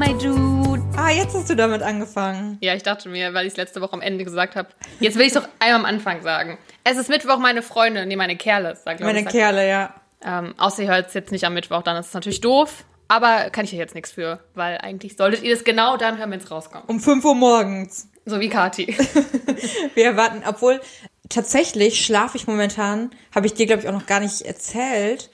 my dude. Ah, jetzt hast du damit angefangen. Ja, ich dachte mir, weil ich es letzte Woche am Ende gesagt habe. Jetzt will ich doch einmal am Anfang sagen. Es ist Mittwoch, meine Freunde, nee, meine Kerle, sag Meine ich. sag- Kerle, ja. Ähm, außer ihr hört es jetzt nicht am Mittwoch, dann ist es natürlich doof. Aber kann ich ja jetzt nichts für, weil eigentlich solltet ihr das genau dann hören, wenn es rauskommt. Um 5 Uhr morgens. So wie Kati. Wir erwarten, obwohl tatsächlich schlafe ich momentan, habe ich dir, glaube ich, auch noch gar nicht erzählt,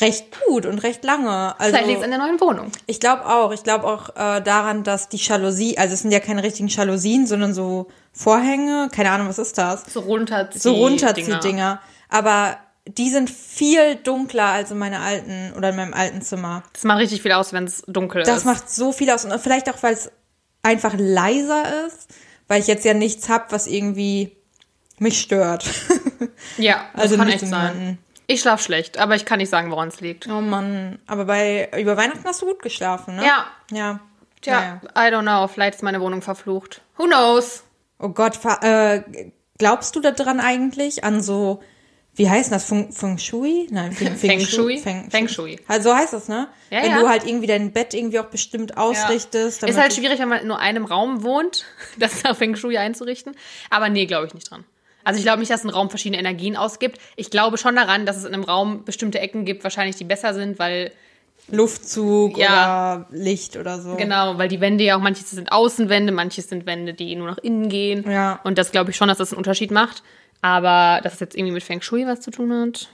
recht gut und recht lange. Also, Vielleicht liegt es an der neuen Wohnung. ich glaube auch. Ich glaube auch äh, daran, dass die Jalousie, also es sind ja keine richtigen Jalousien, sondern so Vorhänge, keine Ahnung, was ist das? So runterzieh So Runterziehdinger. Aber die sind viel dunkler als in meiner alten oder in meinem alten Zimmer. Das macht richtig viel aus, wenn es dunkel Das ist. macht so viel aus. Und vielleicht auch, weil es einfach leiser ist, weil ich jetzt ja nichts hab, was irgendwie mich stört. ja, das also kann nicht echt in sein. jemanden. Ich schlaf schlecht, aber ich kann nicht sagen, woran es liegt. Oh Mann, aber bei über Weihnachten hast du gut geschlafen, ne? Ja. Ja. Tja, I don't know. Vielleicht ist meine Wohnung verflucht. Who knows? Oh Gott, äh, glaubst du da dran eigentlich an so wie heißt das? Feng, Feng Shui? Nein, Feng, Feng Shui? Feng, Feng Shui. Also so heißt das, ne? Ja, Wenn ja. du halt irgendwie dein Bett irgendwie auch bestimmt ausrichtest. damit Ist halt schwierig, wenn man in nur einem Raum wohnt, das nach Feng Shui einzurichten. Aber nee, glaube ich nicht dran. Also ich glaube nicht, dass ein Raum verschiedene Energien ausgibt. Ich glaube schon daran, dass es in einem Raum bestimmte Ecken gibt, wahrscheinlich die besser sind, weil Luftzug Ja. oder Licht oder so. genau, weil die Wände ja auch manches sind Außenwände, manches sind Wände, die nur nach innen gehen. Ja. Und das glaube ich schon, dass das einen Unterschied macht. Aber dass es jetzt irgendwie mit Feng Shui was zu tun hat.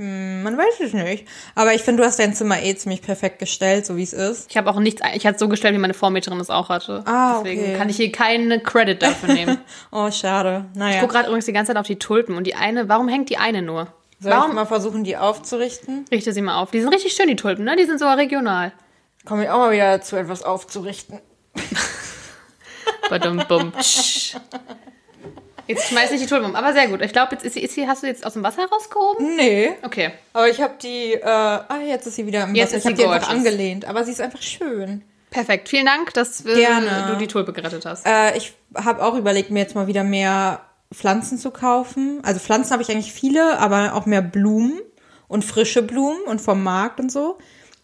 Man weiß es nicht. Aber ich finde, du hast dein Zimmer eh ziemlich perfekt gestellt, so wie es ist. Ich habe auch nichts, ich hatte es so gestellt, wie meine Vormieterin es auch hatte. Ah, Deswegen okay. kann ich hier keinen Credit dafür nehmen. Oh, schade. Naja. Ich gucke gerade übrigens die ganze Zeit auf die Tulpen und die eine, warum hängt die eine nur? Soll ich warum mal versuchen, die aufzurichten? richte sie mal auf? Die sind richtig schön, die Tulpen, ne? Die sind sogar regional. Komme ich auch mal wieder dazu, etwas aufzurichten. Badum, bum. Jetzt schmeiß nicht die Tulpen um, aber sehr gut. Ich glaube, jetzt ist sie, ist sie, hast du jetzt aus dem Wasser rausgehoben? Nee. Okay. Aber ich habe die, äh, ah, jetzt ist sie wieder im Jetzt Wasser. ist Ich habe sie die einfach angelehnt, aber sie ist einfach schön. Perfekt. Vielen Dank, dass äh, Gerne. du die Tulpe gerettet hast. Äh, ich habe auch überlegt, mir jetzt mal wieder mehr Pflanzen zu kaufen. Also Pflanzen habe ich eigentlich viele, aber auch mehr Blumen und frische Blumen und vom Markt und so.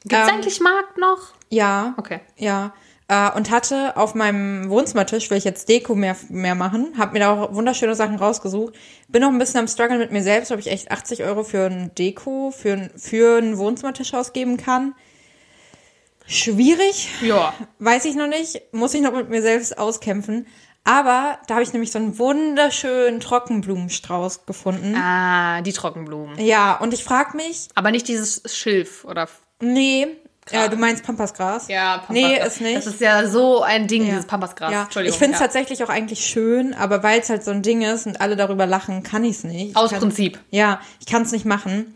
Gibt es ähm, eigentlich Markt noch? Ja. Okay. Ja. Äh, und hatte auf meinem Wohnzimmertisch, will ich jetzt Deko mehr, mehr machen, habe mir da auch wunderschöne Sachen rausgesucht. Bin noch ein bisschen am Struggle mit mir selbst, ob ich echt 80 Euro für ein Deko, für, ein- für einen Wohnzimmertisch ausgeben kann. Schwierig, Ja. weiß ich noch nicht, muss ich noch mit mir selbst auskämpfen. Aber da habe ich nämlich so einen wunderschönen Trockenblumenstrauß gefunden. Ah, die Trockenblumen. Ja, und ich frage mich, Aber nicht dieses Schilf oder. nee, Gras. äh, du meinst Pampasgras? Ja, Pampasgras. Nee, ist nicht. Das ist ja so ein Ding, Ja. dieses Pampasgras. Ja, Entschuldigung. ich finde es ja. tatsächlich auch eigentlich schön, aber weil es halt so ein Ding ist und alle darüber lachen, kann ich es nicht. Ich Aus kann, Prinzip. Ja, ich kann es nicht machen.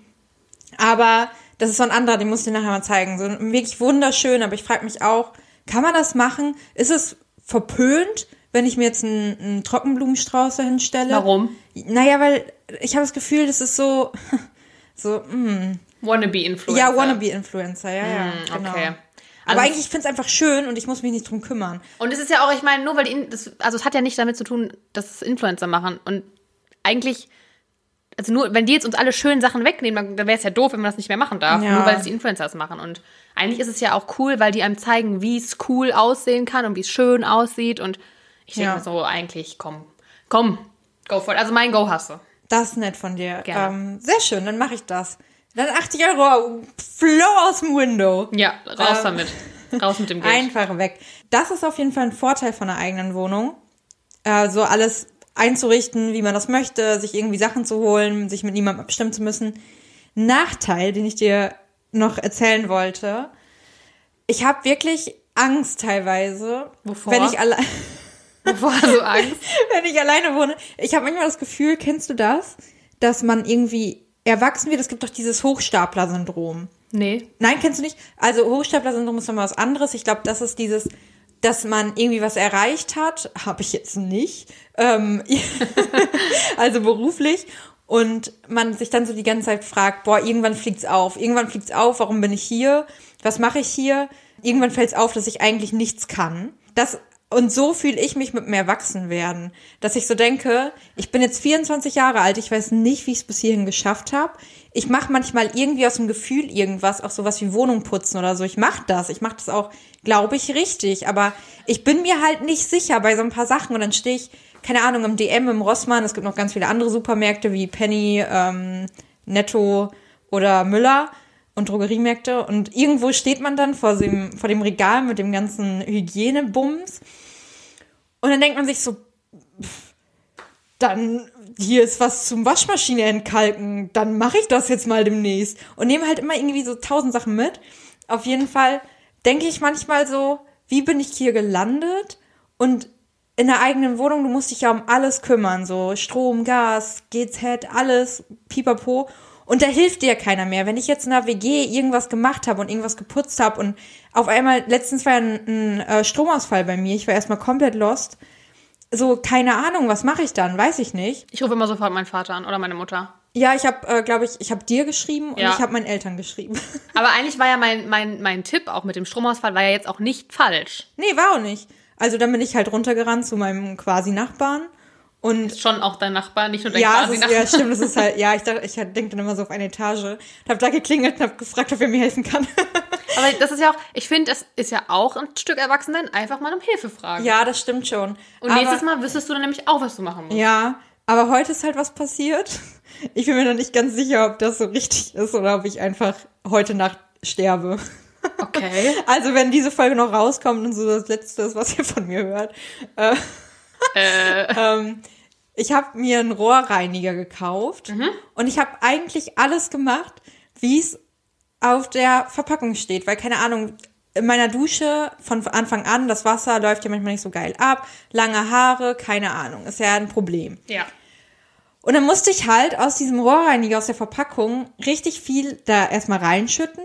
Aber das ist so ein anderer, den muss ich dir nachher mal zeigen. So ein wirklich wunderschön, aber ich frage mich auch, kann man das machen? Ist es verpönt, wenn ich mir jetzt einen, einen Trockenblumenstrauß dahin stelle? Warum? Naja, weil ich habe das Gefühl, das ist so, so, mm, Wannabe-Influencer. ja, Wannabe-Influencer, ja, ja, genau. Mm, okay. aber Also- eigentlich, ich finde es einfach schön und ich muss mich nicht drum kümmern. Und es ist ja auch, ich meine, nur weil die, das, also es hat ja nicht damit zu tun, dass es Influencer machen. Und eigentlich, also nur, wenn die jetzt uns alle schönen Sachen wegnehmen, dann, dann wäre es ja doof, wenn man das nicht mehr machen darf, Ja. nur weil es die Influencers machen. Und eigentlich ist es ja auch cool, weil die einem zeigen, wie es cool aussehen kann und wie es schön aussieht. Und ich denke Ja. mir so, eigentlich, komm, komm, go for it. Also mein Go hast du. Das ist nett von dir. Gerne. Ähm, sehr schön, dann mache ich das. Dann 80 Euro, flow aus dem Window. Ja, raus Ähm. damit. Raus mit dem Geld. Einfach weg. Das ist auf jeden Fall ein Vorteil von einer eigenen Wohnung. Äh, so alles einzurichten, wie man das möchte, sich irgendwie Sachen zu holen, sich mit niemandem abstimmen zu müssen. Nachteil, den ich dir noch erzählen wollte. Ich habe wirklich Angst teilweise, Wovor? wenn ich alle Bevor so Angst. wenn ich alleine wohne. Ich habe manchmal das Gefühl, kennst du das, dass man irgendwie erwachsen wird? Es gibt doch dieses Hochstapler-Syndrom. Nee. Nein, kennst du nicht? Also Hochstapler-Syndrom ist nochmal was anderes. Ich glaube, das ist dieses, dass man irgendwie was erreicht hat. Habe ich jetzt nicht. Ähm, also beruflich. Und man sich dann so die ganze Zeit fragt, boah, irgendwann fliegt's auf. Irgendwann fliegt's auf, warum bin ich hier? Was mache ich hier? Irgendwann fällt's auf, dass ich eigentlich nichts kann. Das Und so fühle ich mich mit dem Erwachsenwerden, dass ich so denke, ich bin jetzt 24 Jahre alt, ich weiß nicht, wie ich es bis hierhin geschafft habe. Ich mache manchmal irgendwie aus dem Gefühl irgendwas, auch sowas wie Wohnung putzen oder so. Ich mache das, ich mache das auch, glaube ich, richtig. Aber ich bin mir halt nicht sicher bei so ein paar Sachen und dann stehe ich, keine Ahnung, im DM, im Rossmann. Es gibt noch ganz viele andere Supermärkte wie Penny, ähm, Netto oder Müller und Drogeriemärkte und irgendwo steht man dann vor dem, vor dem Regal mit dem ganzen Hygienebums und dann denkt man sich so, dann hier ist was zum Waschmaschine entkalken, dann mache ich das jetzt mal demnächst und nehme halt immer irgendwie so tausend Sachen mit. Auf jeden Fall denke ich manchmal so, wie bin ich hier gelandet und in der eigenen Wohnung, du musst dich ja um alles kümmern, so Strom, Gas, GZ, alles, pipapo. Und da hilft dir keiner mehr. Wenn ich jetzt in der WG irgendwas gemacht habe und irgendwas geputzt habe und auf einmal, letztens war ein, ein äh, Stromausfall bei mir, ich war erstmal komplett lost. So, keine Ahnung, was mache ich dann? Weiß ich nicht. Ich rufe immer sofort meinen Vater an oder meine Mutter. Ja, ich habe, äh, glaube ich, ich habe dir geschrieben und Ja. ich habe meinen Eltern geschrieben. Aber eigentlich war ja mein, mein, mein Tipp auch mit dem Stromausfall war ja jetzt auch nicht falsch. nee, war auch nicht. Also dann bin ich halt runtergerannt zu meinem quasi Nachbarn und Ist schon auch dein Nachbar, nicht nur dein ja, quasi ja, stimmt, das ist halt, ja, ich dachte, ich denke dann immer so auf eine Etage und habe da geklingelt und habe gefragt, ob er mir helfen kann. Aber das ist ja auch, ich finde, das ist ja auch ein Stück Erwachsenen, einfach mal um Hilfe fragen. ja, das stimmt schon. Und nächstes Mal wüsstest du dann nämlich auch, was du machen musst. Ja, aber heute ist halt was passiert. Ich bin mir noch nicht ganz sicher, ob das so richtig ist oder ob ich einfach heute Nacht sterbe. Okay. Also wenn diese Folge noch rauskommt und so das Letzte ist, was ihr von mir hört. Äh, ähm, ich habe mir einen Rohrreiniger gekauft und ich habe eigentlich alles gemacht, wie es auf der Verpackung steht, weil keine Ahnung, in meiner Dusche von Anfang an, das Wasser läuft ja manchmal nicht so geil ab, lange Haare, keine Ahnung, ist ja ein Problem. Ja. Und dann musste ich halt aus diesem Rohrreiniger, aus der Verpackung, richtig viel da erstmal reinschütten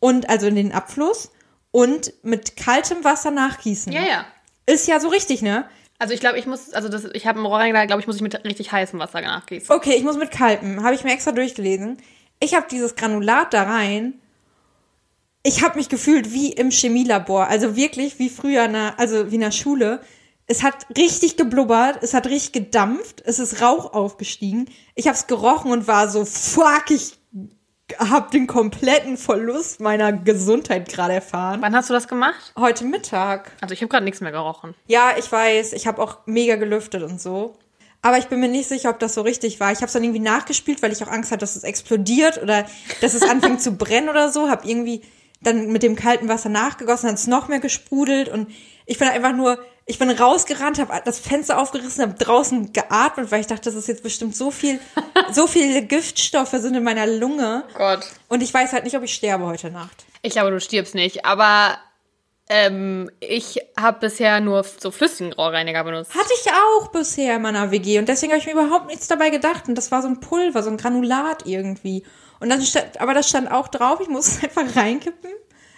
und also in den Abfluss und mit kaltem Wasser nachgießen. Ja, ja. Ist ja so richtig, ne? Also ich glaube, ich muss, also das, ich habe einen Rohrreiniger, glaube ich, muss ich mit richtig heißem Wasser nachgießen. Okay, ich muss mit kaltem. Habe ich mir extra durchgelesen. Ich habe dieses Granulat da rein. Ich habe mich gefühlt wie im Chemielabor. Also wirklich wie früher, in der, also wie in der Schule. Es hat richtig geblubbert, es hat richtig gedampft, es ist Rauch aufgestiegen. Ich habe es gerochen und war so, fuck, ich habe den kompletten Verlust meiner Gesundheit gerade erfahren. Wann hast du das gemacht? Heute Mittag. Also ich habe gerade nichts mehr gerochen. Ja, ich weiß, ich habe auch mega gelüftet und so. Aber ich bin mir nicht sicher, ob das so richtig war. Ich habe es dann irgendwie nachgespielt, weil ich auch Angst hatte, dass es explodiert oder dass es anfängt zu brennen oder so. Habe irgendwie dann mit dem kalten Wasser nachgegossen, dann ist noch mehr gesprudelt und ich bin einfach nur, ich bin rausgerannt, habe das Fenster aufgerissen, habe draußen geatmet, weil ich dachte, das ist jetzt bestimmt so viel, so viele Giftstoffe sind in meiner Lunge Gott. und ich weiß halt nicht, ob ich sterbe heute Nacht. Ich glaube, du stirbst nicht, aber ähm, ich habe bisher nur so flüssigen Rohrreiniger benutzt. Hatte ich auch bisher in meiner WG und deswegen habe ich mir überhaupt nichts dabei gedacht. Und das war so ein Pulver, so ein Granulat irgendwie. Und dann stand, aber das stand auch drauf, ich muss es einfach reinkippen.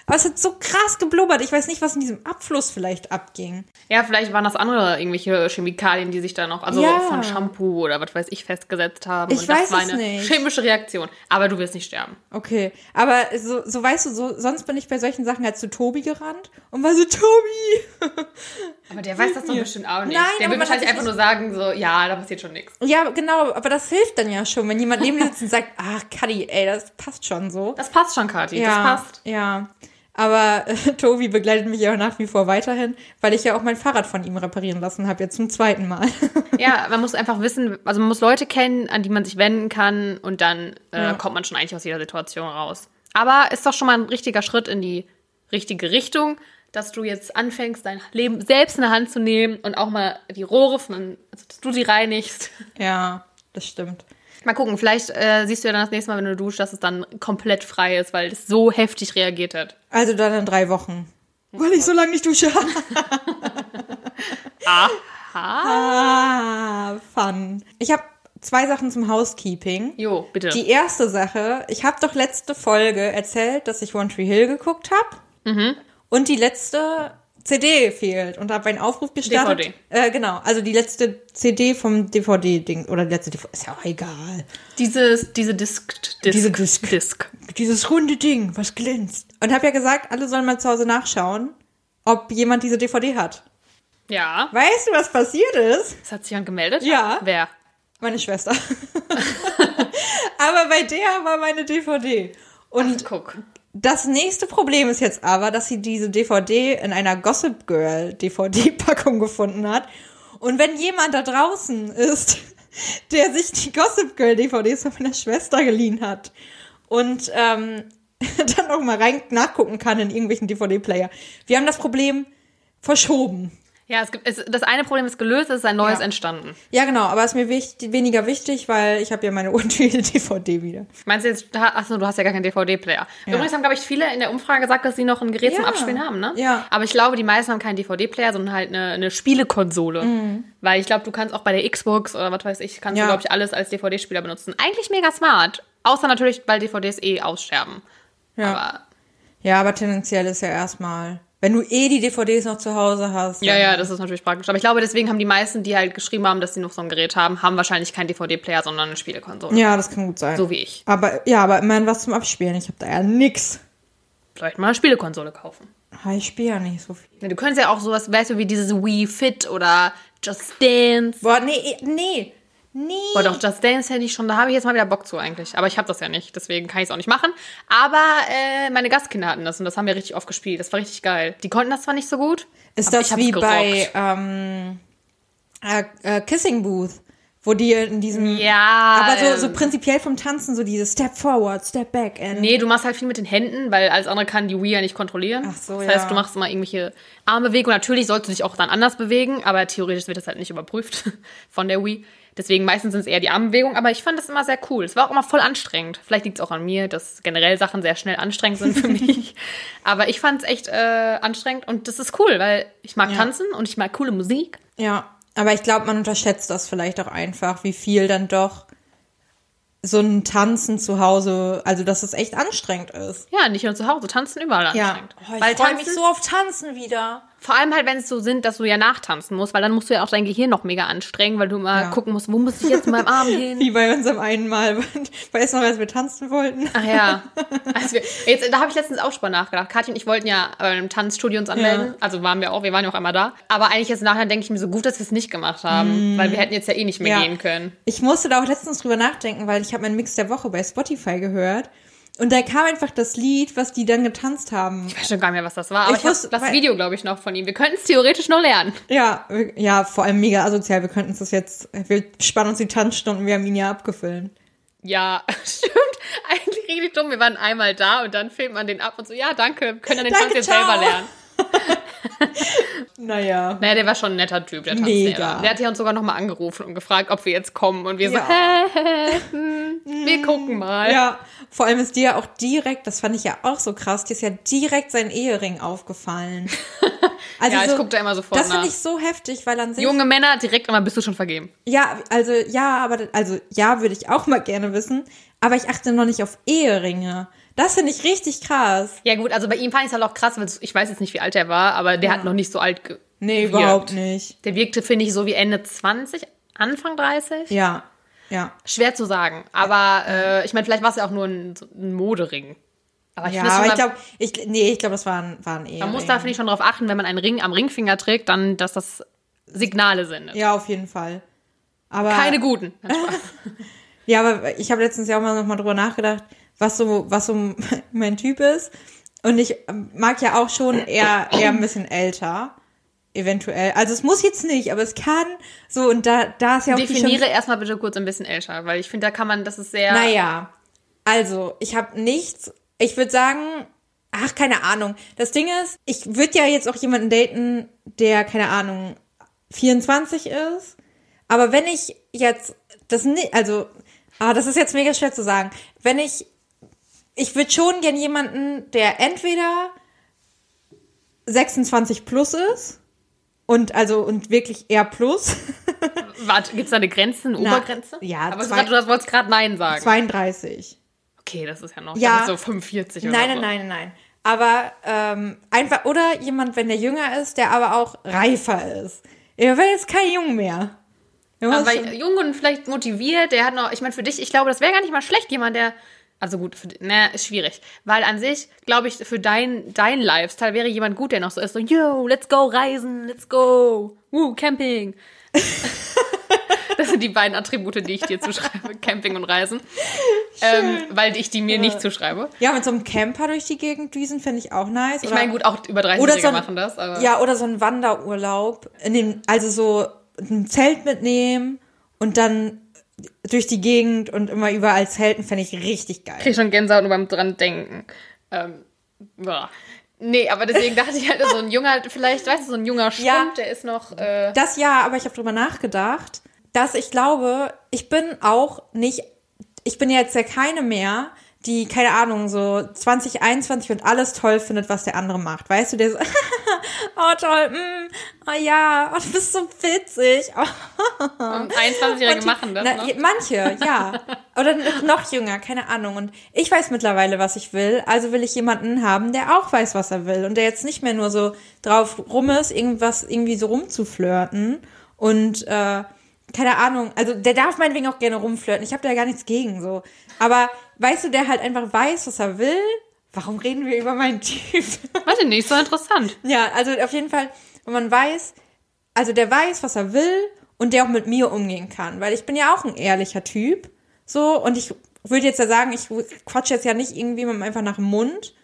Aber es hat so krass geblubbert. Ich weiß nicht, was in diesem Abfluss vielleicht abging. Ja, vielleicht waren das andere irgendwelche Chemikalien, die sich da noch, also Ja. von Shampoo oder was weiß ich, festgesetzt haben. Ich und das weiß war es eine nicht. chemische Reaktion. Aber du wirst nicht sterben. Okay, aber so, so weißt du, so, sonst bin ich bei solchen Sachen halt zu Tobi gerannt und war so, Tobi! Aber der weiß das doch bestimmt auch nicht. Nein, der will wahrscheinlich einfach nur sagen, so, ja, da passiert schon nichts. Ja, genau, aber das hilft dann ja schon, wenn jemand neben dir sitzt und sagt, ach, Kadi, ey, das passt schon so. Das passt schon, Kathi. ja, Das passt. Ja. Aber äh, Tobi begleitet mich ja auch nach wie vor weiterhin, weil ich ja auch mein Fahrrad von ihm reparieren lassen habe, jetzt zum zweiten Mal. Ja, man muss einfach wissen, also man muss Leute kennen, an die man sich wenden kann und dann äh, Ja. kommt man schon eigentlich aus jeder Situation raus. Aber ist doch schon mal ein richtiger Schritt in die richtige Richtung, dass du jetzt anfängst, dein Leben selbst in der Hand zu nehmen und auch mal die Rohre von, also dass du sie reinigst. ja, das stimmt. Mal gucken, vielleicht äh, siehst du ja dann das nächste Mal, wenn du duschst, dass es dann komplett frei ist, weil es so heftig reagiert hat. Also dann in drei Wochen. Weil ich so lange nicht dusche. ah, fun. Ich habe zwei Sachen zum Housekeeping. Jo, bitte. Die erste Sache, ich habe doch letzte Folge erzählt, dass ich One Tree Hill geguckt habe. Und die letzte CD fehlt und habe einen Aufruf gestartet. DVD. Äh, genau, also die letzte CD vom DVD-Ding oder die letzte DVD, ist ja auch egal. Dieses, diese Disc, Disc, Diese Disc. Disc. Dieses runde Ding, was glänzt. Und habe ja gesagt, alle sollen mal zu Hause nachschauen, ob jemand diese DVD hat. Ja. Weißt du, was passiert ist? Es hat sich jemand gemeldet? Ja. Wer? Meine Schwester. aber bei der war meine DVD. Und Guck. Das nächste Problem ist jetzt aber, dass sie diese DVD in einer Gossip Girl DVD-Packung gefunden hat. Und wenn jemand da draußen ist, der sich die Gossip Girl DVDs von meiner Schwester geliehen hat und ähm, dann auch mal rein nachgucken kann in irgendwelchen DVD-Player. Wir haben das Problem verschoben. Ja, es gibt, es, das eine Problem ist gelöst, es ist ein neues Ja. entstanden. Ja, genau, aber ist mir wichtig, weniger wichtig, weil ich habe ja meine untüte DVD wieder. Meinst du jetzt, achso, du hast ja gar keinen DVD-Player. Ja. Übrigens haben, glaube ich, viele in der Umfrage gesagt, dass sie noch ein Gerät zum Ja. Abspielen haben, ne? Ja. Aber ich glaube, die meisten haben keinen DVD-Player, sondern halt eine, eine Spielekonsole. Weil ich glaube, du kannst auch bei der Xbox oder was weiß ich, kannst Mhm. Du, glaube ich, alles als DVD-Spieler benutzen. Eigentlich mega smart. Außer natürlich, weil DVDs eh aussterben. Ja. Aber Ja, aber tendenziell ist ja erstmal, wenn du eh die DVDs noch zu Hause hast. ja, ja, das ist natürlich praktisch. Aber ich glaube, deswegen haben die meisten, die halt geschrieben haben, dass sie noch so ein Gerät haben, haben wahrscheinlich keinen DVD-Player, sondern eine Spielekonsole. Ja, das kann gut sein. So wie ich. Aber ja, aber immerhin was zum Abspielen. Ich habe da ja nix. Vielleicht mal eine Spielekonsole kaufen. Ich spiele ja nicht so viel. Ja, du könntest ja auch sowas, weißt du, wie dieses Wii Fit oder Just Dance. Boah, nee, nee, nee. Boah, doch, Just Dance hätte ich schon, da habe ich jetzt mal wieder Bock zu eigentlich. Aber ich habe das ja nicht, deswegen kann ich es auch nicht machen. Aber äh, meine Gastkinder hatten das und das haben wir richtig oft gespielt. Das war richtig geil. Die konnten das zwar nicht so gut. Ist das wie gerockt. bei ähm, äh, äh, Kissing Booth, wo die in diesem. Ja. Aber so, so prinzipiell vom Tanzen, so dieses Step forward, Step back and. Nee, du machst halt viel mit den Händen, weil alles andere kann die Wii ja nicht kontrollieren. Ach so, das ja. heißt, du machst immer irgendwelche Armbewegungen. Natürlich sollst du dich auch dann anders bewegen, aber theoretisch wird das halt nicht überprüft von der Wii. Deswegen meistens sind es eher die Armbewegungen, aber ich fand das immer sehr cool. Es war auch immer voll anstrengend. Vielleicht liegt es auch an mir, dass generell Sachen sehr schnell anstrengend sind für mich. aber ich fand es echt äh, anstrengend und das ist cool, weil ich mag Ja. tanzen und ich mag coole Musik. Ja, aber ich glaube, man unterschätzt das vielleicht auch einfach, wie viel dann doch so ein Tanzen zu Hause, also dass es echt anstrengend ist. Ja, nicht nur zu Hause, tanzen überall Ja, anstrengend. oh, ich freue mich so auf Tanzen wieder. Vor allem halt, wenn es so sind, dass du ja nachtanzen musst, weil dann musst du ja auch dein Gehirn noch mega anstrengen, weil du mal Ja. gucken musst, wo muss ich jetzt mit meinem Arm hin? Wie bei unserem einen Mal, du noch, als wir tanzen wollten? Ach ja. Also wir, jetzt, da habe ich letztens auch schon mal nachgedacht. Kathi und ich wollten ja bei einem Tanzstudio uns anmelden. Ja. Also waren wir auch, wir waren ja auch einmal da. Aber eigentlich jetzt nachher denke ich mir so gut, dass wir es nicht gemacht haben, weil wir hätten jetzt ja eh nicht mehr Ja. gehen können. Ich musste da auch letztens drüber nachdenken, weil ich habe meinen Mix der Woche bei Spotify gehört und da kam einfach das Lied, was die dann getanzt haben. Ich weiß schon gar nicht mehr, was das war. Aber Ich ich, wusste- das Video, glaube ich, noch von ihm. Wir könnten es theoretisch noch lernen. Ja, ja, vor allem mega asozial. Wir könnten das jetzt, wir spannen uns die Tanzstunden, wir haben ihn ja abgefüllt. Ja, stimmt. Eigentlich richtig dumm. Wir waren einmal da und dann filmt man den ab und so, ja, danke, können dann den Danke, Tanz jetzt ciao. selber lernen. Naja. Naja, der war schon ein netter Typ, der Mega. Tanzlehrer. Der hat ja uns sogar nochmal angerufen und gefragt, ob wir jetzt kommen. Und wir Ja. so, hä, hä, hm, wir gucken mal. Ja, vor allem ist dir ja auch direkt, das fand ich ja auch so krass, dir ist ja direkt sein Ehering aufgefallen. Also Ja, ich so, guck da immer sofort Das finde ich so heftig, weil an sich. Junge Männer, direkt immer bist du schon vergeben. Ja, also ja, aber also ja, würde ich auch mal gerne wissen. Aber ich achte noch nicht auf Eheringe. Das finde ich richtig krass. Ja gut, also bei ihm fand ich es halt auch krass, weil ich weiß jetzt nicht, wie alt er war, aber der hat noch nicht so alt ge Nee, gewirkt. überhaupt nicht. Der wirkte, finde ich, so wie Ende 20, Anfang 30. Ja, ja. Schwer zu sagen. Aber äh, ich meine, vielleicht war es ja auch nur ein, ein Modering. Aber ich Ja, aber ich glaube, ich, nee, ich glaube, das waren, waren Eheringe. man muss da, finde ich, schon darauf achten, wenn man einen Ring am Ringfinger trägt, dann, dass das Signale sendet. Ja, auf jeden Fall. Aber Keine guten. Ja, aber ich habe letztens ja auch mal noch mal drüber nachgedacht, was so, was so mein Typ ist. Und ich mag ja auch schon eher, eher ein bisschen älter. Eventuell. Also es muss jetzt nicht, aber es kann so und da, da ist ja auch Definiere erstmal bitte kurz ein bisschen älter, weil ich finde, da kann man, das ist sehr. Naja, also ich habe nichts. Ich würde sagen, ach, keine Ahnung. Das Ding ist, ich würde ja jetzt auch jemanden daten, der, keine Ahnung, 24 ist. Aber wenn ich jetzt das nicht, also, ah, das ist jetzt mega schwer zu sagen. Wenn ich, ich würde schon gern jemanden, der entweder 26 plus ist und also und wirklich eher plus. Warte, gibt es da eine Grenze, eine Na, Obergrenze? ja, Aber zwei- du wolltest gerade Nein sagen. 32. Okay, das ist ja noch Ja. so 45 oder Nein, so. nein, nein, nein. Aber ähm, einfach, oder jemand, wenn der jünger ist, der aber auch reifer ist. Er wäre jetzt kein Jung mehr. Er Aber jung und vielleicht motiviert, der hat noch, ich meine, für dich, ich glaube, das wäre gar nicht mal schlecht, jemand, der Also gut, für, na, ist schwierig. Weil an sich, glaube ich, für dein, dein Lifestyle wäre jemand gut, der noch so ist, so, yo, let's go reisen, let's go, woo, Camping. das sind die beiden Attribute, die ich dir zuschreibe, Camping und Reisen. Ähm, weil ich die mir nicht zuschreibe. Ja, mit so einem Camper durch die Gegend düsen finde ich auch nice. Ich meine, gut, auch über 30 Oder Jährige so ein- machen das, aber Ja, oder so ein Wanderurlaub. In den, also so ein Zelt mitnehmen und dann durch die Gegend und immer überall zelten, fände ich richtig geil. krieg schon Gänsehaut nur beim dran denken. Ähm, boah. Nee, aber deswegen dachte ich halt, so ein junger, vielleicht, weißt du, so ein junger Schwund, Ja. der ist noch, äh, Das ja, aber ich habe drüber nachgedacht, dass ich glaube, ich bin auch nicht, ich bin jetzt ja keine mehr, die, keine Ahnung, so 2021 und alles toll findet, was der andere macht. Weißt du, der so, oh toll, mm, oh ja, oh, du bist so witzig. Oh. 21-Jährige Und die- machen das na, je- Manche, ja. Oder noch jünger, keine Ahnung. Und ich weiß mittlerweile, was ich will. Also will ich jemanden haben, der auch weiß, was er will. Und der jetzt nicht mehr nur so drauf rum ist, irgendwas irgendwie so rumzuflirten. Und äh, keine Ahnung, also der darf meinetwegen auch gerne rumflirten. Ich habe da gar nichts gegen so. Aber weißt du, der halt einfach weiß, was er will. Warum reden wir über meinen Typ? Ich nicht, so interessant. Ja, also auf jeden Fall, wenn man weiß, also der weiß, was er will und der auch mit mir umgehen kann, weil ich bin ja auch ein ehrlicher Typ, so und ich würde jetzt ja sagen, ich quatsche jetzt ja nicht irgendwie mit einfach nach dem Mund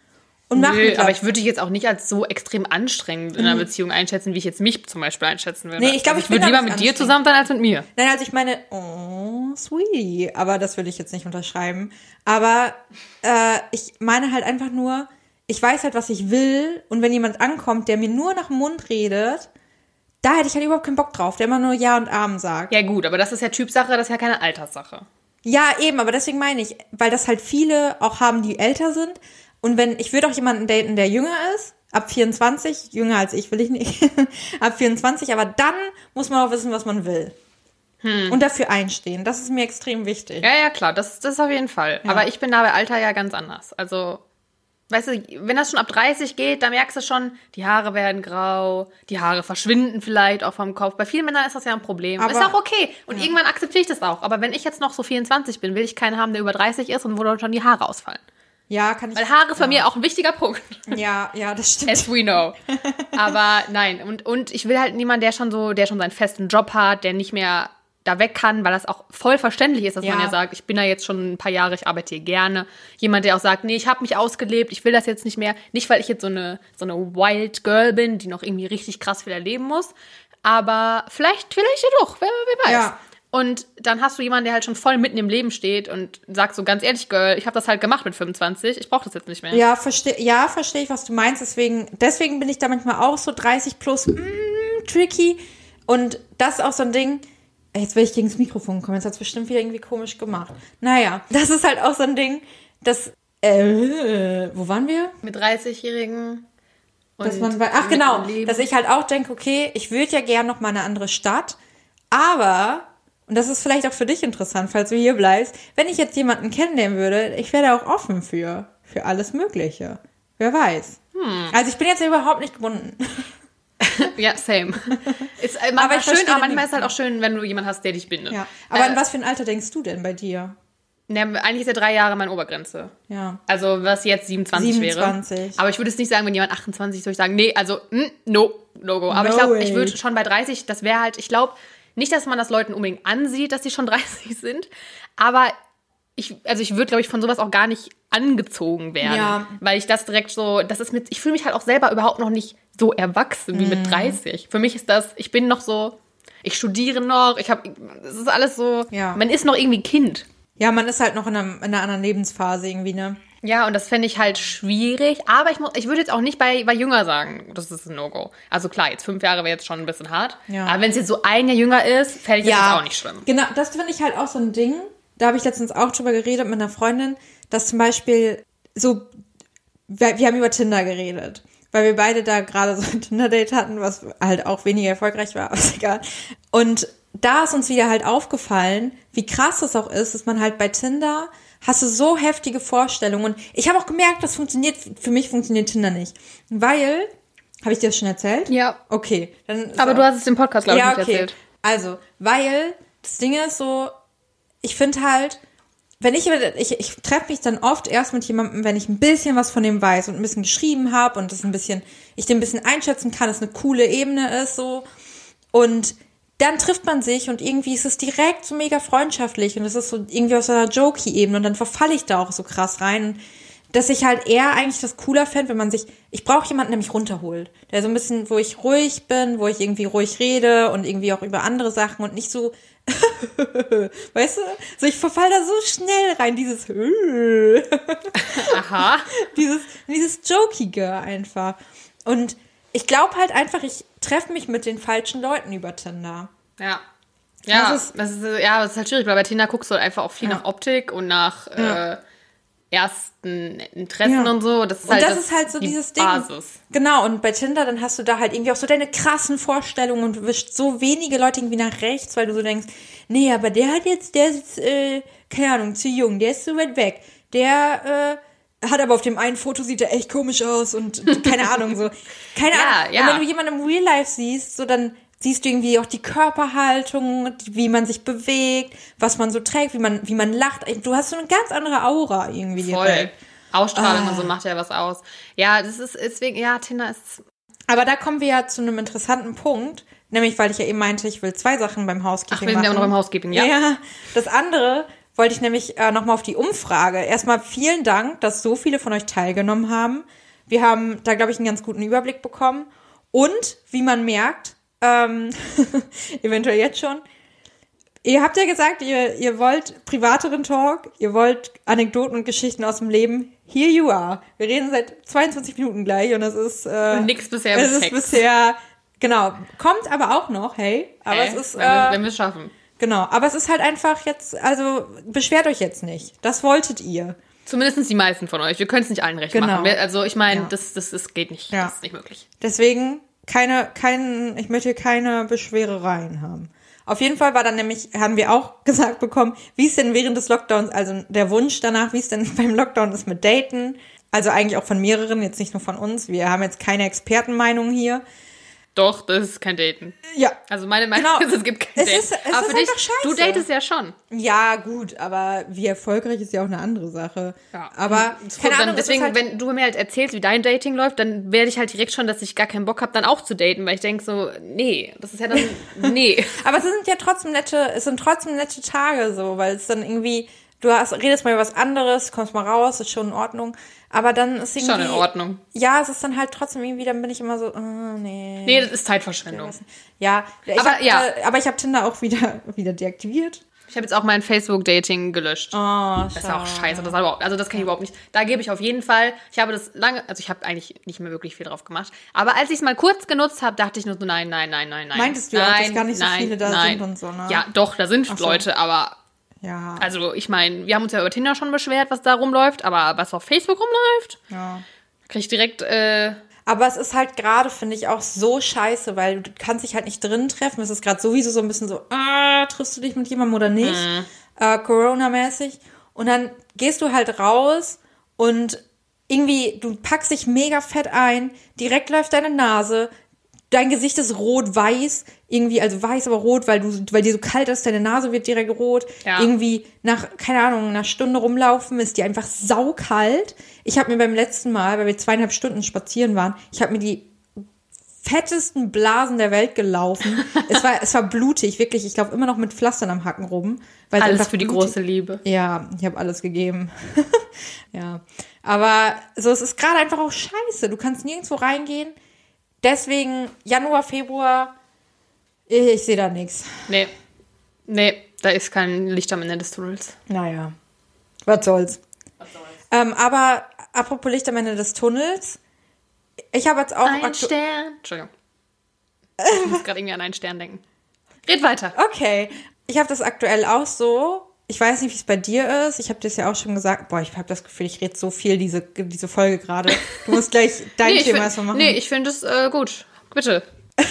und mache Nö, aber ich würde dich jetzt auch nicht als so extrem anstrengend in einer Beziehung einschätzen, wie ich jetzt mich zum Beispiel einschätzen würde. Mhm. Nee, ich glaub, also ich bin würde lieber mit dir zusammen sein als mit mir. Nein, also ich meine, oh, sweetie, aber das will ich jetzt nicht unterschreiben. Aber äh, ich meine halt einfach nur, ich weiß halt, was ich will und wenn jemand ankommt, der mir nur nach dem Mund redet, da hätte ich halt überhaupt keinen Bock drauf, der immer nur Ja und Amen sagt. Ja gut, aber das ist ja Typsache, das ist ja keine Alterssache. Ja, eben, aber deswegen meine ich, weil das halt viele auch haben, die älter sind. Und wenn, ich würde auch jemanden daten, der jünger ist, ab 24, jünger als ich will ich nicht, ab 24, aber dann muss man auch wissen, was man will. Und dafür einstehen. Das ist mir extrem wichtig. Ja, ja, klar, das, das auf jeden Fall. Aber ich bin da bei Alter ja ganz anders. Also, weißt du, wenn das schon ab 30 geht, dann merkst du schon, die Haare werden grau, die Haare verschwinden vielleicht auch vom Kopf. Bei vielen Männern ist das ja ein Problem. Aber- ist auch okay. Und irgendwann akzeptiere ich das auch. Aber wenn ich jetzt noch so 24 bin, will ich keinen haben, der über 30 ist und wo dann schon die Haare ausfallen. Ja, kann ich. Weil Haare ist bei mir auch ein wichtiger Punkt. Ja, ja, das stimmt. As we know. Aber nein, und, und ich will halt niemanden, der schon so, der schon seinen festen Job hat, der nicht mehr da weg kann, weil das auch voll verständlich ist, dass man Ja. ja sagt, ich bin da jetzt schon ein paar Jahre, ich arbeite hier gerne. Jemand, der auch sagt, nee, ich habe mich ausgelebt, ich will das jetzt nicht mehr. Nicht, weil ich jetzt so eine, so eine Wild Girl bin, die noch irgendwie richtig krass viel erleben muss. Aber vielleicht, vielleicht ja doch, wer, wer weiß. Ja. Und dann hast du jemanden, der halt schon voll mitten im Leben steht und sagt so ganz ehrlich, Girl, ich habe das halt gemacht mit 25, ich brauche das jetzt nicht mehr. Ja, verstehe ja, versteh ich, was du meinst. Deswegen, deswegen bin ich da manchmal auch so 30 plus mm, tricky. Und das ist auch so ein Ding. Jetzt will ich gegen das Mikrofon kommen. Jetzt hat es bestimmt wieder irgendwie komisch gemacht. Naja, das ist halt auch so ein Ding, dass. Äh, wo waren wir? Mit 30-Jährigen. Dass und man, bei- ach genau, dass ich halt auch denke, okay, ich würde ja gern noch mal eine andere Stadt, aber und das ist vielleicht auch für dich interessant, falls du hier bleibst, wenn ich jetzt jemanden kennenlernen würde, ich wäre da auch offen für für alles Mögliche. Wer weiß. Hm. Also ich bin jetzt überhaupt nicht gebunden. Ja, same. Ist äh, Aber manchmal ich schön, aber manchmal ist halt auch schön, wenn du jemanden hast, der dich bindet. Ja. Aber äh, in was für ein Alter denkst du denn bei dir? ne, eigentlich ist ja drei Jahre meine Obergrenze. Ja. Also was jetzt 27, 27. wäre. Aber ich würde es nicht sagen, wenn jemand 28 ist, würde ich sagen, nee, also mm, no, no go. Aber No ich glaube, ich würde schon bei 30, das wäre halt, ich glaube nicht, dass man das Leuten unbedingt ansieht, dass die schon 30 sind, aber ich, also ich würde, glaube ich, von sowas auch gar nicht angezogen werden. Ja. Weil ich das direkt so, das ist mit, ich fühle mich halt auch selber überhaupt noch nicht so erwachsen wie Mhm. mit 30. Für mich ist das, ich bin noch so, ich studiere noch, ich habe, es ist alles so, Ja. man ist noch irgendwie Kind. Ja, man ist halt noch in, einem, in einer anderen Lebensphase irgendwie, ne? Ja, und das fände ich halt schwierig. Aber ich, muss, ich würde jetzt auch nicht bei, bei Jünger sagen, das ist ein No-Go. Also klar, jetzt fünf Jahre wäre jetzt schon ein bisschen hart. Ja. Aber wenn es jetzt so ein Jahr jünger ist, fände ich das jetzt auch nicht schlimm. Genau, das finde ich halt auch so ein Ding. Da habe ich letztens auch drüber geredet mit einer Freundin, dass zum Beispiel so, wir, wir haben über Tinder geredet, weil wir beide da gerade so ein Tinder-Date hatten, was halt auch weniger erfolgreich war, aber ist egal. Und da ist uns wieder halt aufgefallen, wie krass das auch ist, dass man halt bei Tinder hast du so heftige Vorstellungen. Und ich habe auch gemerkt, das funktioniert, für mich funktioniert Tinder nicht. Weil, habe ich dir das schon erzählt? Ja. Okay. Dann Aber auch- du hast es im Podcast, glaube ich, ja, nicht okay. erzählt. Also, weil das Ding ist so, ich finde halt, wenn ich, ich, ich treffe mich dann oft erst mit jemandem, wenn ich ein bisschen was von dem weiß und ein bisschen geschrieben habe und das ein bisschen, ich den ein bisschen einschätzen kann, dass eine coole Ebene ist, so. Und dann trifft man sich und irgendwie ist es direkt so mega freundschaftlich und es ist so irgendwie aus einer Jokey-Ebene und dann verfalle ich da auch so krass rein, dass ich halt eher eigentlich das cooler fände, wenn man sich, ich brauche jemanden, der mich runterholt, der so ein bisschen, wo ich ruhig bin, wo ich irgendwie ruhig rede und irgendwie auch über andere Sachen und nicht so, weißt du, so ich verfall da so schnell rein, dieses, Aha. dieses, dieses Jokige einfach. Und ich glaube halt einfach, ich treffe mich mit den falschen Leuten über Tinder. Ja. Ja, Das das ist- ist, ja, das ist halt schwierig, weil bei Tinder guckst du halt einfach auch viel Ja. nach Optik und nach Ja. äh, ersten Interessen Ja. und so. Das ist Und halt, das ist halt so die dieses Ding. Basis. Genau, und bei Tinder, dann hast du da halt irgendwie auch so deine krassen Vorstellungen und du wischst so wenige Leute irgendwie nach rechts, weil du so denkst, nee, aber der hat jetzt, der ist, äh, keine Ahnung, zu jung, der ist so weit weg. Der, äh, hat aber auf dem einen Foto sieht er echt komisch aus und keine Ahnung, so. Keine Ahnung. ja. Und wenn du jemanden im Real Life siehst, so dann siehst du irgendwie auch die Körperhaltung, wie man sich bewegt, was man so trägt, wie man, wie man lacht. Du hast so eine ganz andere Aura irgendwie Voll. direkt. Ausstrahlung Ah. und so macht ja was aus. Ja, das ist deswegen, ja, Tinder ist. Aber da kommen wir ja zu einem interessanten Punkt, nämlich weil ich ja eben meinte, ich will zwei Sachen beim Housekeeping Ach, wir sind machen. ja noch beim Housekeeping, ja. Ja, das andere wollte ich nämlich äh, nochmal auf die Umfrage. Erstmal vielen Dank, dass so viele von euch teilgenommen haben. Wir haben da, glaube ich, einen ganz guten Überblick bekommen. Und, wie man merkt, ähm, eventuell jetzt schon, ihr habt ja gesagt, ihr, ihr wollt privateren Talk, ihr wollt Anekdoten und Geschichten aus dem Leben. Here you are. Wir reden seit 22 Minuten gleich und es ist... Äh, Und nix bisher es ist Sex. bisher, genau, kommt aber auch noch, hey. Aber Ey, es ist, wenn, äh, wenn wir es schaffen. Genau, aber es ist halt einfach jetzt, also beschwert euch jetzt nicht. Das wolltet ihr. Zumindest die meisten von euch. Wir können es nicht allen recht Genau. machen. Wir- Also ich meine, Ja. das, das, das geht nicht. Ja. Das ist nicht möglich. Deswegen keine, kein, ich möchte keine Beschwerereien haben. Auf jeden Fall war dann nämlich, haben wir auch gesagt bekommen, wie es denn während des Lockdowns, also der Wunsch danach, wie es denn beim Lockdown ist mit Daten. Also eigentlich auch von mehreren, jetzt nicht nur von uns. Wir haben jetzt keine Expertenmeinung hier. Doch, das ist kein Daten. Ja, Also meine Meinung Genau. ist, es gibt kein Es Date. ist- es Aber ist für dich, scheiße. du datest ja schon. Ja, gut, aber wie erfolgreich ist ja auch eine andere Sache. Ja. Aber keine Ahnung, deswegen, halt, wenn du mir halt erzählst, wie dein Dating läuft, dann werde ich halt direkt schon, dass ich gar keinen Bock habe, dann auch zu daten, weil ich denke so, nee, das ist ja dann, nee. aber es sind ja trotzdem nette, es sind trotzdem nette Tage so, weil es dann irgendwie, du hast, redest mal über was anderes, kommst mal raus, ist schon in Ordnung. Aber dann ist irgendwie. Schon in Ordnung. Ja, es ist dann halt trotzdem irgendwie, dann bin ich immer so, oh, nee. Nee, das ist Zeitverschwendung. Ja, ich Aber hab, ja. Äh, aber ich habe Tinder auch wieder, wieder deaktiviert. Ich habe jetzt auch mein Facebook-Dating gelöscht. Oh, Das ist auch scheiße. Das, überhaupt, also das kann ich überhaupt nicht. Da gebe ich auf jeden Fall. Ich habe das lange, also ich habe eigentlich nicht mehr wirklich viel drauf gemacht. Aber als ich es mal kurz genutzt habe, dachte ich nur so, nein, nein, nein, nein, nein. Meintest du auch, nein, dass gar nicht so nein, viele da nein. sind und so, ne? Ja, doch, da sind so. Leute, aber Ja. also ich meine, wir haben uns ja über Tinder schon beschwert, was da rumläuft, aber was auf Facebook rumläuft, ja. krieg ich direkt, äh, Aber es ist halt gerade, finde ich, auch so scheiße, weil du kannst dich halt nicht drin treffen. Es ist gerade sowieso so ein bisschen so, ah, triffst du dich mit jemandem oder nicht? Äh, Corona-mäßig. Und dann gehst du halt raus und irgendwie, du packst dich mega fett ein, direkt läuft deine Nase, dein Gesicht ist rot-weiß, irgendwie, also weiß, aber rot, weil du, weil dir so kalt ist, deine Nase wird direkt rot. Ja. Irgendwie nach, keine Ahnung, einer Stunde rumlaufen ist dir einfach saukalt. Ich habe mir beim letzten Mal, weil wir zweieinhalb Stunden spazieren waren, ich habe mir die fettesten Blasen der Welt gelaufen. es war, es war blutig, wirklich. Ich glaube immer noch mit Pflastern am Hacken rum. weil es alles für die blutig- große Liebe. ja, ich habe alles gegeben. ja. Aber so, es ist gerade einfach auch scheiße. Du kannst nirgendwo reingehen. Deswegen Januar, Februar, ich, ich sehe da nichts. Nee, nee, da ist kein Licht am Ende des Tunnels. Naja, was soll's. Ähm, aber apropos Licht am Ende des Tunnels. Ich habe jetzt auch Ein Stern. Entschuldigung. Ich muss gerade irgendwie an einen Stern denken. Red weiter. Okay. Ich habe das aktuell auch so. Ich weiß nicht, wie es bei dir ist. Ich habe das ja auch schon gesagt. Boah, ich habe das Gefühl, ich rede so viel diese, diese Folge gerade. Du musst gleich dein Nee, Thema erstmal machen. Nee, ich finde es äh, gut. Bitte.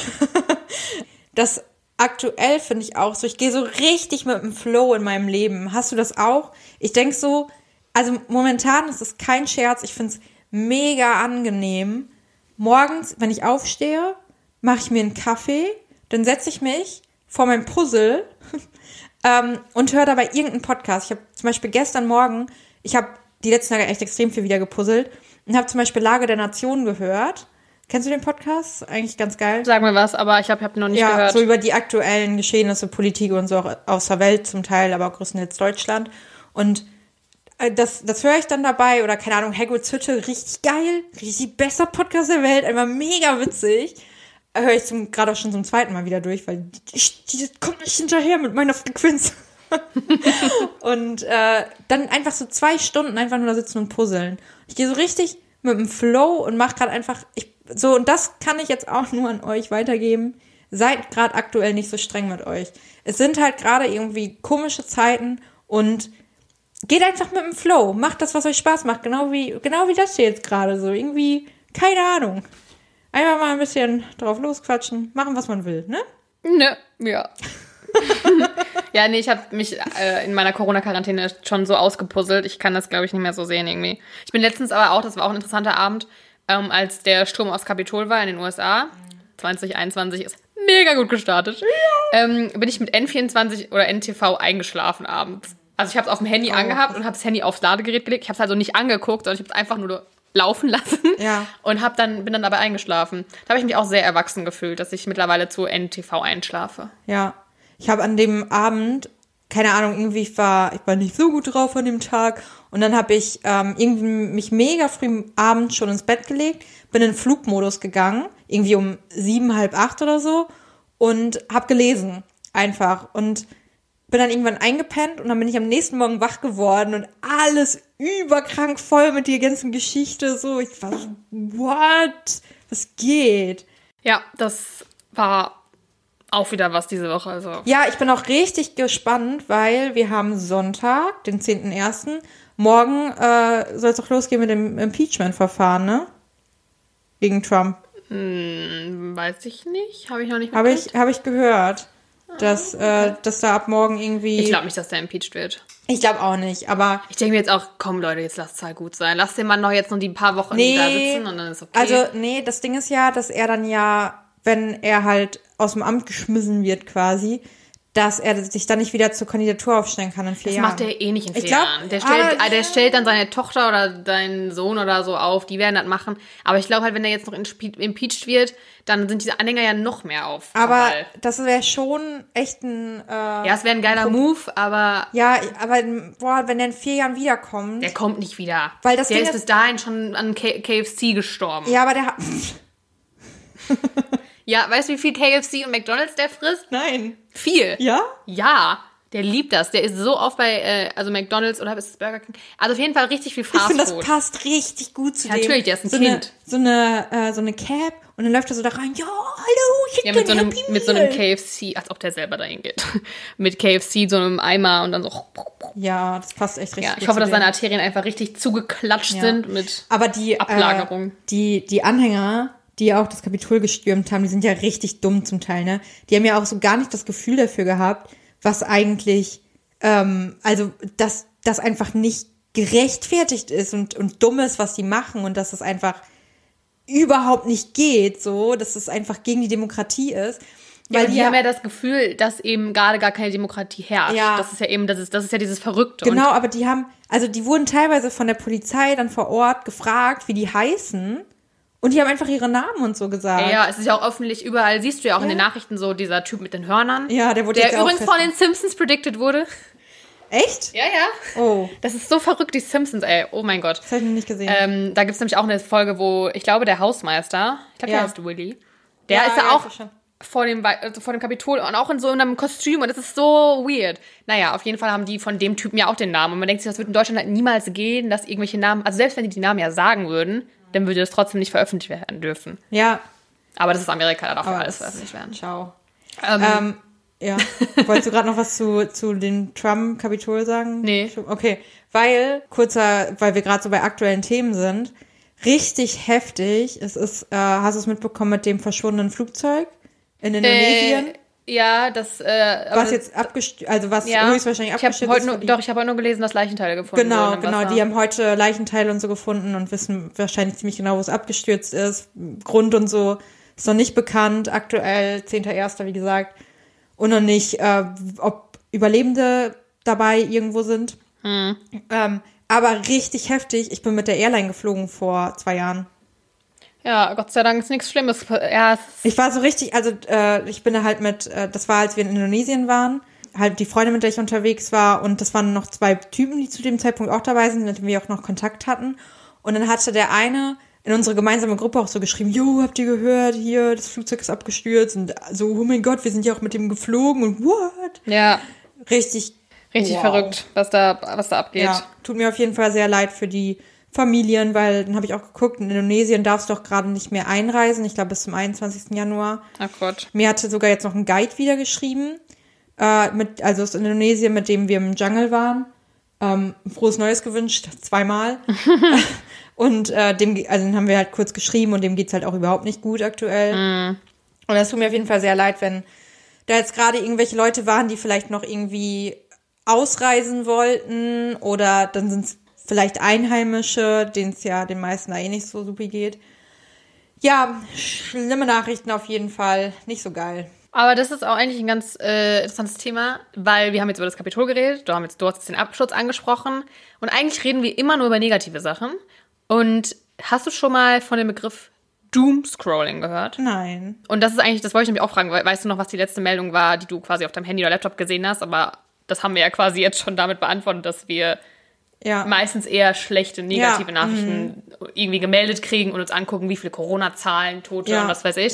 das aktuell finde ich auch so. Ich gehe so richtig mit dem Flow in meinem Leben. Hast du das auch? Ich denke so, also momentan ist es kein Scherz. Ich finde es mega angenehm. Morgens, wenn ich aufstehe, mache ich mir einen Kaffee, dann setze ich mich vor mein Puzzle ähm, und höre dabei irgendeinen Podcast. Ich habe zum Beispiel gestern Morgen, ich habe die letzten Tage echt extrem viel wieder gepuzzelt und habe zum Beispiel Lage der Nation gehört. Kennst du den Podcast? Eigentlich ganz geil. Sag mir was, aber ich habe hab noch nicht ja, gehört. so über die aktuellen Geschehnisse, Politik und so auch aus der Welt zum Teil, aber auch größtenteils Deutschland. Und äh, das, das höre ich dann dabei oder keine Ahnung, Hagrid's Hütte, richtig geil, richtig bester Podcast der Welt, einfach mega witzig. Äh, Höre ich gerade auch schon zum zweiten Mal wieder durch, weil ich, die kommt nicht hinterher mit meiner Frequenz. und äh, dann einfach so zwei Stunden einfach nur da sitzen und puzzeln. Ich gehe so richtig mit dem Flow und mache gerade einfach, ich, so, und das kann ich jetzt auch nur an euch weitergeben. Seid gerade aktuell nicht so streng mit euch. Es sind halt gerade irgendwie komische Zeiten und geht einfach mit dem Flow. Macht das, was euch Spaß macht. Genau wie, genau wie das hier jetzt gerade so. Irgendwie, keine Ahnung. Einfach mal ein bisschen drauf losquatschen. Machen, was man will, ne? Ne, ja. ja, nee, ich habe mich äh, in meiner Corona-Quarantäne schon so ausgepuzzelt. Ich kann das, glaube ich, nicht mehr so sehen irgendwie. Ich bin letztens aber auch, das war auch ein interessanter Abend, ähm, als der Sturm aufs Kapitol war in den USA. 2021 ist mega gut gestartet. Ähm, bin ich mit N24 oder NTV eingeschlafen abends. Also ich habe es auf dem Handy angehabt und habe das Handy aufs Ladegerät gelegt. Ich habe es also nicht angeguckt, sondern ich habe es einfach nur laufen lassen Ja. und hab dann bin dann dabei eingeschlafen. Da habe ich mich auch sehr erwachsen gefühlt, dass ich mittlerweile zu NTV einschlafe. Ja. Ich habe an dem Abend, keine Ahnung, irgendwie ich war, ich war nicht so gut drauf an dem Tag. Und dann habe ich ähm, irgendwie mich mega früh abends schon ins Bett gelegt, bin in den Flugmodus gegangen, irgendwie um sieben, halb acht oder so, und habe gelesen. Einfach. Und bin dann irgendwann eingepennt und dann bin ich am nächsten Morgen wach geworden und alles überkrank voll mit der ganzen Geschichte. So, ich war so, what? Was geht? Ja, das war auch wieder was diese Woche. Also Ja, ich bin auch richtig gespannt, weil wir haben Sonntag, den 10.01. Morgen äh, soll es auch losgehen mit dem Impeachment-Verfahren, ne? Gegen Trump. hm, weiß ich nicht, habe ich noch nicht Habe ich, hab ich gehört, dass, äh, dass da ab morgen irgendwie. Ich glaube nicht, dass der impeached wird. ich glaube auch nicht, aber Ich denke mir jetzt auch, komm Leute, jetzt lasst es halt gut sein. Lass den Mann noch jetzt noch die paar Wochen Nee. da sitzen und dann ist okay. Also, nee, das Ding ist ja, dass er dann ja, wenn er halt aus dem Amt geschmissen wird quasi, dass er sich dann nicht wieder zur Kandidatur aufstellen kann in vier das Jahren. macht er eh nicht in vier Ich glaub, Jahren. Der stellt, ah, der stellt dann seine Tochter oder seinen Sohn oder so auf, die werden das machen. Aber ich glaube halt, wenn er jetzt noch impeached wird, dann sind diese Anhänger ja noch mehr auf. Aber das wäre schon echt ein. Äh, ja, es wäre ein geiler Move, aber Ja, aber boah, wenn der in vier Jahren wiederkommt. der kommt nicht wieder. Weil das der Ding ist ist- bis dahin schon an K KFC gestorben. ja, aber der hat. Ja, weißt du, wie viel KFC und McDonalds der frisst? Nein. Viel. Ja? Ja, der liebt das. Der ist so oft bei, äh, also McDonalds oder ist es Burger King? Also auf jeden Fall richtig viel Ich finde, das passt richtig gut zu Ja, dem. natürlich, der ist ein so Kind. Eine, so eine, äh, so eine Cap und dann läuft er so da rein. Ja, hallo, ich Ja, mit so einem, Happy mit so einem. KFC, als ob der selber dahin geht. mit KFC, so einem Eimer und dann so. Ja, das passt echt richtig Ja, gut ich hoffe, dass seine Arterien einfach richtig zugeklatscht Ja. sind mit. Aber die Ablagerung. Äh, die, die Anhänger, die ja auch das Kapitol gestürmt haben, die sind ja richtig dumm zum Teil, ne? Die haben ja auch so gar nicht das Gefühl dafür gehabt, was eigentlich, ähm, also dass das einfach nicht gerechtfertigt ist und, und dumm ist, was die machen und dass das einfach überhaupt nicht geht, so, dass es einfach gegen die Demokratie ist. Ja, Weil die, die haben ja das Gefühl, dass eben gerade gar keine Demokratie herrscht. Ja. Das ist ja eben, das ist, das ist ja dieses Verrückte. Genau, aber die haben, also die wurden teilweise von der Polizei dann vor Ort gefragt, wie die heißen. Und die haben einfach ihre Namen und so gesagt. Ja, es ist ja auch öffentlich überall, siehst du ja auch in Ja. den Nachrichten so, dieser Typ mit den Hörnern. Ja, der wurde Der übrigens von den Simpsons predicted wurde. Echt? Ja, ja. Oh, Das ist so verrückt, die Simpsons, ey. Oh mein Gott. das habe ich noch nicht gesehen. Ähm, da gibt es nämlich auch eine Folge, wo, ich glaube, der Hausmeister, ich glaube, der Ja. heißt Willy, der Ja, ist ja auch vor dem, also vor dem Kapitol und auch in so einem Kostüm und das ist so weird. Naja, auf jeden Fall haben die von dem Typen ja auch den Namen und man denkt sich, das wird in Deutschland halt niemals gehen, dass irgendwelche Namen, also selbst wenn die die Namen ja sagen würden, dann würde das trotzdem nicht veröffentlicht werden dürfen. ja, Aber das ist Amerika, da darf aber alles veröffentlicht werden. Ciao. Ähm, Ähm, ja. Wolltest du gerade noch was zu, zu den Trump-Kapitol sagen? Nee. Okay, weil, kurzer, weil wir gerade so bei aktuellen Themen sind, richtig heftig, es ist, äh, hast du es mitbekommen mit dem verschwundenen Flugzeug in Indonesien? äh, ja, das, äh, was jetzt abgestürzt, also was ja, höchstwahrscheinlich ich abgestürzt heute ist. nur, doch, ich habe heute nur gelesen, dass Leichenteile gefunden Genau, wurden. genau. Wasser. Die haben heute Leichenteile und so gefunden und wissen wahrscheinlich ziemlich genau, wo es abgestürzt ist. Grund und so ist noch nicht bekannt. Aktuell 10.1., wie gesagt. Und noch nicht, äh, ob Überlebende dabei irgendwo sind. Ähm, aber richtig heftig. Ich bin mit der Airline geflogen vor zwei Jahren. Ja, Gott sei Dank ist nichts Schlimmes. Ja, Ich war so richtig, also äh, ich bin da halt mit, äh, das war, als wir in Indonesien waren, halt die Freundin, mit der ich unterwegs war und das waren noch zwei Typen, die zu dem Zeitpunkt auch dabei sind, mit denen wir auch noch Kontakt hatten. Und dann hatte der eine in unsere gemeinsame Gruppe auch so geschrieben, jo, habt ihr gehört, hier, das Flugzeug ist abgestürzt und so, oh mein Gott, wir sind ja auch mit dem geflogen und what? ja Richtig, richtig Wow. verrückt, was da, was da abgeht. ja, tut mir auf jeden Fall sehr leid für die Familien, weil dann habe ich auch geguckt, in Indonesien darfst du doch gerade nicht mehr einreisen, ich glaube bis zum 21. Januar. Ach Gott. Mir hatte sogar jetzt noch ein Guide wieder geschrieben, äh, mit, also aus Indonesien, mit dem wir im Jungle waren. Ähm, frohes Neues gewünscht, zweimal. und äh, dem, also den haben wir halt kurz geschrieben und dem geht's halt auch überhaupt nicht gut aktuell. Und das tut mir auf jeden Fall sehr leid, wenn da jetzt gerade irgendwelche Leute waren, die vielleicht noch irgendwie ausreisen wollten oder dann sind es vielleicht Einheimische, denen es ja den meisten da eh nicht so super geht. Ja, schlimme Nachrichten auf jeden Fall. Nicht so geil. Aber das ist auch eigentlich ein ganz äh, interessantes Thema, weil wir haben jetzt über das Kapitol geredet, du, haben jetzt, du hast jetzt den Abschutz angesprochen und eigentlich reden wir immer nur über negative Sachen. Und hast du schon mal von dem Begriff Doom-Scrolling gehört? Nein. Und das ist eigentlich, das wollte ich nämlich auch fragen, weil, weißt du noch, was die letzte Meldung war, die du quasi auf deinem Handy oder Laptop gesehen hast, aber das haben wir ja quasi jetzt schon damit beantwortet, dass wir Ja. meistens eher schlechte, negative Ja, mhm. Nachrichten irgendwie gemeldet kriegen und uns angucken, wie viele Corona-Zahlen, Tote Ja, und was weiß ich.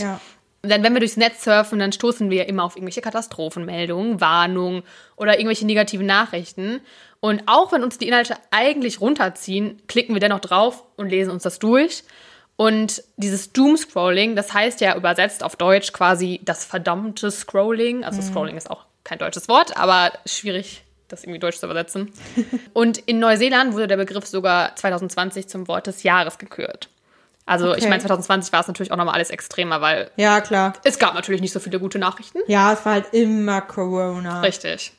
dann, wenn wir durchs Netz surfen, dann stoßen wir immer auf irgendwelche Katastrophenmeldungen, Warnungen oder irgendwelche negativen Nachrichten. Und auch wenn uns die Inhalte eigentlich runterziehen, klicken wir dennoch drauf und lesen uns das durch. Und dieses Doom-Scrolling, das heißt ja übersetzt auf Deutsch quasi das verdammte Scrolling. Also Scrolling ist auch kein deutsches Wort, aber schwierig, das irgendwie deutsch zu übersetzen. Und in Neuseeland wurde der Begriff sogar 2020 zum Wort des Jahres gekürt. Also ich Okay. meine, 2020 war es natürlich auch nochmal alles extremer, weil Ja, klar. es gab natürlich nicht so viele gute Nachrichten. Ja, es war halt immer Corona. Richtig.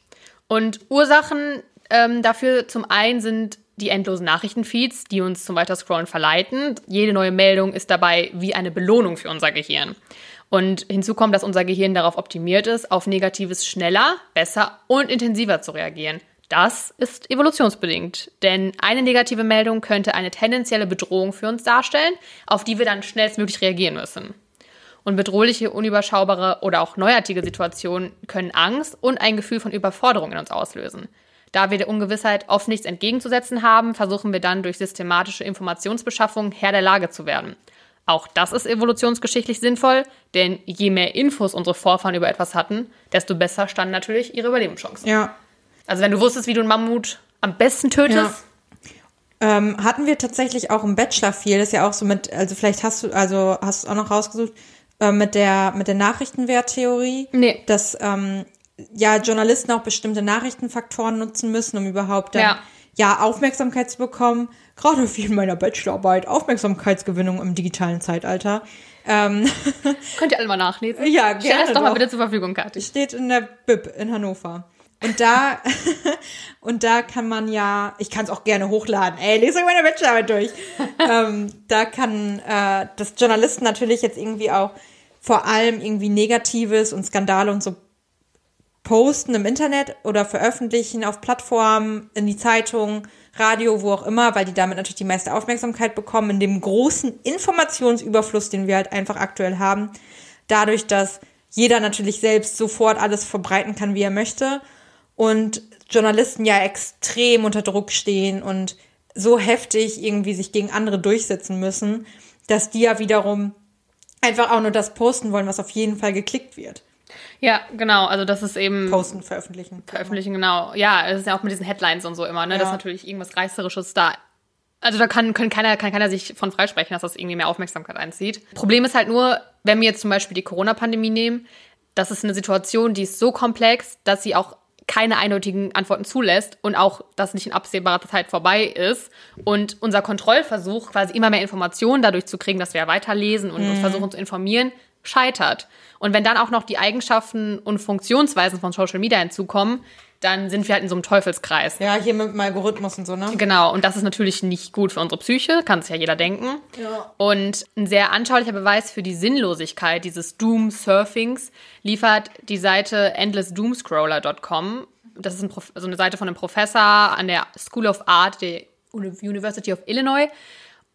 Und Ursachen ähm, dafür zum einen sind die endlosen Nachrichtenfeeds, die uns zum Weiterscrollen verleiten. Jede neue Meldung ist dabei wie eine Belohnung für unser Gehirn. Und hinzu kommt, dass unser Gehirn darauf optimiert ist, auf Negatives schneller, besser und intensiver zu reagieren. Das ist evolutionsbedingt, denn eine negative Meldung könnte eine tendenzielle Bedrohung für uns darstellen, auf die wir dann schnellstmöglich reagieren müssen. Und bedrohliche, unüberschaubare oder auch neuartige Situationen können Angst und ein Gefühl von Überforderung in uns auslösen. Da wir der Ungewissheit oft nichts entgegenzusetzen haben, versuchen wir dann durch systematische Informationsbeschaffung Herr der Lage zu werden. Auch das ist evolutionsgeschichtlich sinnvoll, denn je mehr Infos unsere Vorfahren über etwas hatten, desto besser standen natürlich ihre Überlebenschancen. Ja. Also wenn du wusstest, wie du einen Mammut am besten tötest, Ähm, hatten wir tatsächlich auch im Bachelor viel, das ist ja auch so mit, also vielleicht hast du, also hast du es auch noch rausgesucht, äh, mit der, mit der Nachrichtenwerttheorie. Nee. Dass, ähm, ja, Journalisten auch bestimmte Nachrichtenfaktoren nutzen müssen, um überhaupt dann, Ja. ja, Aufmerksamkeit zu bekommen. Gerade wie in meiner Bachelorarbeit, Aufmerksamkeitsgewinnung im digitalen Zeitalter. Ähm, könnt ihr alle mal nachlesen. Ja, Stell das gerne doch mal bitte zur Verfügung, Kathi. steht in der Bib in Hannover. Und da, und da kann man ja, ich kann es auch gerne hochladen. Ey, lese meine Bachelorarbeit durch. ähm, da kann äh, das Journalisten natürlich jetzt irgendwie auch vor allem irgendwie Negatives und Skandale und so posten im Internet oder veröffentlichen auf Plattformen, in die Zeitung, Radio, wo auch immer, weil die damit natürlich die meiste Aufmerksamkeit bekommen, in dem großen Informationsüberfluss, den wir halt einfach aktuell haben. Dadurch, dass jeder natürlich selbst sofort alles verbreiten kann, wie er möchte. Und Journalisten ja extrem unter Druck stehen und so heftig irgendwie sich gegen andere durchsetzen müssen, dass die ja wiederum einfach auch nur das posten wollen, was auf jeden Fall geklickt wird. Ja, genau. Also das ist eben Posten, veröffentlichen. veröffentlichen, genau. Ja, es ist ja auch mit diesen Headlines und so immer, ne? Ja. Dass natürlich irgendwas Reißerisches da. Also da kann, können keiner, kann keiner sich von freisprechen, dass das irgendwie mehr Aufmerksamkeit einzieht. Problem ist halt nur, wenn wir jetzt zum Beispiel die Corona-Pandemie nehmen, das ist eine Situation, die ist so komplex, dass sie auch keine eindeutigen Antworten zulässt und auch das nicht in absehbarer Zeit vorbei ist und unser Kontrollversuch, quasi immer mehr Informationen dadurch zu kriegen, dass wir ja weiterlesen und uns versuchen zu informieren, scheitert. Und wenn dann auch noch die Eigenschaften und Funktionsweisen von Social Media hinzukommen, dann sind wir halt in so einem Teufelskreis. Ja, hier mit dem Algorithmus und so, ne? Genau, und das ist natürlich nicht gut für unsere Psyche, kann es ja jeder denken. Ja. Und ein sehr anschaulicher Beweis für die Sinnlosigkeit dieses Doom-Surfings liefert die Seite endlessdoomscroller.com, das ist ein so eine Seite von einem Professor an der School of Art der University of Illinois.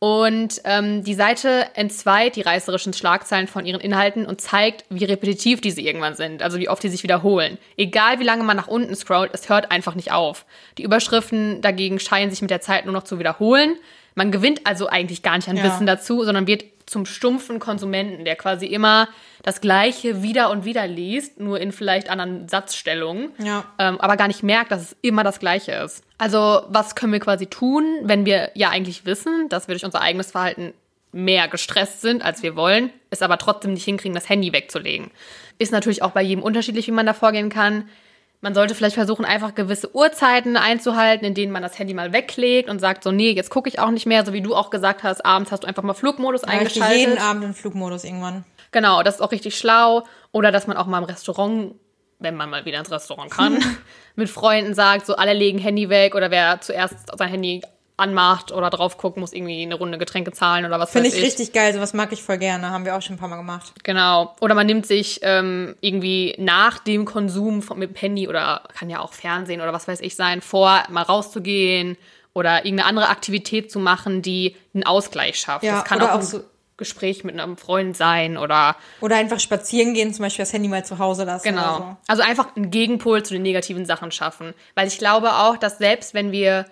Und ähm, die Seite entzweit die reißerischen Schlagzeilen von ihren Inhalten und zeigt, wie repetitiv diese irgendwann sind, also wie oft die sich wiederholen. Egal wie lange man nach unten scrollt, es hört einfach nicht auf. Die Überschriften dagegen scheinen sich mit der Zeit nur noch zu wiederholen. Man gewinnt also eigentlich gar nicht an Ja. Wissen dazu, sondern wird zum stumpfen Konsumenten, der quasi immer das Gleiche wieder und wieder liest, nur in vielleicht anderen Satzstellungen, Ja. ähm, aber gar nicht merkt, dass es immer das Gleiche ist. Also was können wir quasi tun, wenn wir ja eigentlich wissen, dass wir durch unser eigenes Verhalten mehr gestresst sind, als wir wollen, es aber trotzdem nicht hinkriegen, das Handy wegzulegen. Ist natürlich auch bei jedem unterschiedlich, wie man da vorgehen kann. Man sollte vielleicht versuchen, einfach gewisse Uhrzeiten einzuhalten, in denen man das Handy mal weglegt und sagt so, nee, jetzt gucke ich auch nicht mehr, so wie du auch gesagt hast, abends hast du einfach mal Flugmodus Ja, eingeschaltet. jeden Abend in Flugmodus irgendwann. Genau, das ist auch richtig schlau. Oder dass man auch mal im Restaurant, wenn man mal wieder ins Restaurant kann, mit Freunden sagt, so alle legen Handy weg oder wer zuerst sein Handy anmacht oder drauf guckt, muss irgendwie eine Runde Getränke zahlen oder was Finde weiß ich richtig geil, sowas mag ich voll gerne. Haben wir auch schon ein paar Mal gemacht. Genau. Oder man nimmt sich ähm, irgendwie nach dem Konsum von, mit dem Handy oder kann ja auch Fernsehen oder was weiß ich sein, vor, mal rauszugehen oder irgendeine andere Aktivität zu machen, die einen Ausgleich schafft. Ja, das kann auch auch ein so- Gespräch mit einem Freund sein oder Oder einfach spazieren gehen, zum Beispiel das Handy mal zu Hause lassen. Genau. Oder Also einfach einen Gegenpol zu den negativen Sachen schaffen. Weil ich glaube auch, dass selbst wenn wir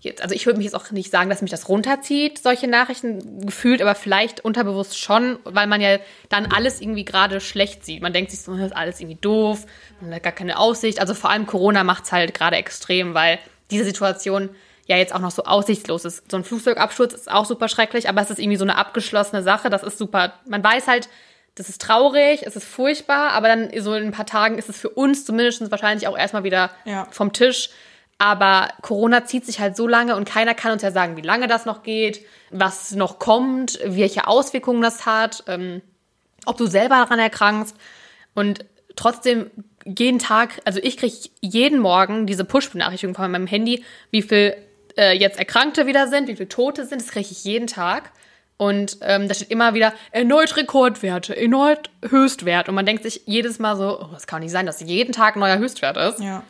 jetzt, also ich würde mich jetzt auch nicht sagen, dass mich das runterzieht, solche Nachrichten gefühlt, aber vielleicht unterbewusst schon, weil man ja dann alles irgendwie gerade schlecht sieht. Man denkt sich so, das ist alles irgendwie doof, man hat gar keine Aussicht. Also vor allem Corona macht es halt gerade extrem, weil diese Situation ja jetzt auch noch so aussichtslos ist. So ein Flugzeugabsturz ist auch super schrecklich, aber es ist irgendwie so eine abgeschlossene Sache. Das ist super. Man weiß halt, das ist traurig, es ist furchtbar, aber dann so in ein paar Tagen ist es für uns zumindest wahrscheinlich auch erstmal wieder Ja. vom Tisch. Aber Corona zieht sich halt so lange und keiner kann uns ja sagen, wie lange das noch geht, was noch kommt, welche Auswirkungen das hat, ähm, ob du selber daran erkrankst. Und trotzdem jeden Tag, also ich kriege jeden Morgen diese Push-Benachrichtigung von meinem Handy, wie viel äh, jetzt Erkrankte wieder sind, wie viele Tote sind, das kriege ich jeden Tag. Und ähm, da steht immer wieder erneut Rekordwerte, erneut Höchstwert. Und man denkt sich jedes Mal so, oh, das kann nicht sein, dass jeden Tag ein neuer Höchstwert ist. Ja.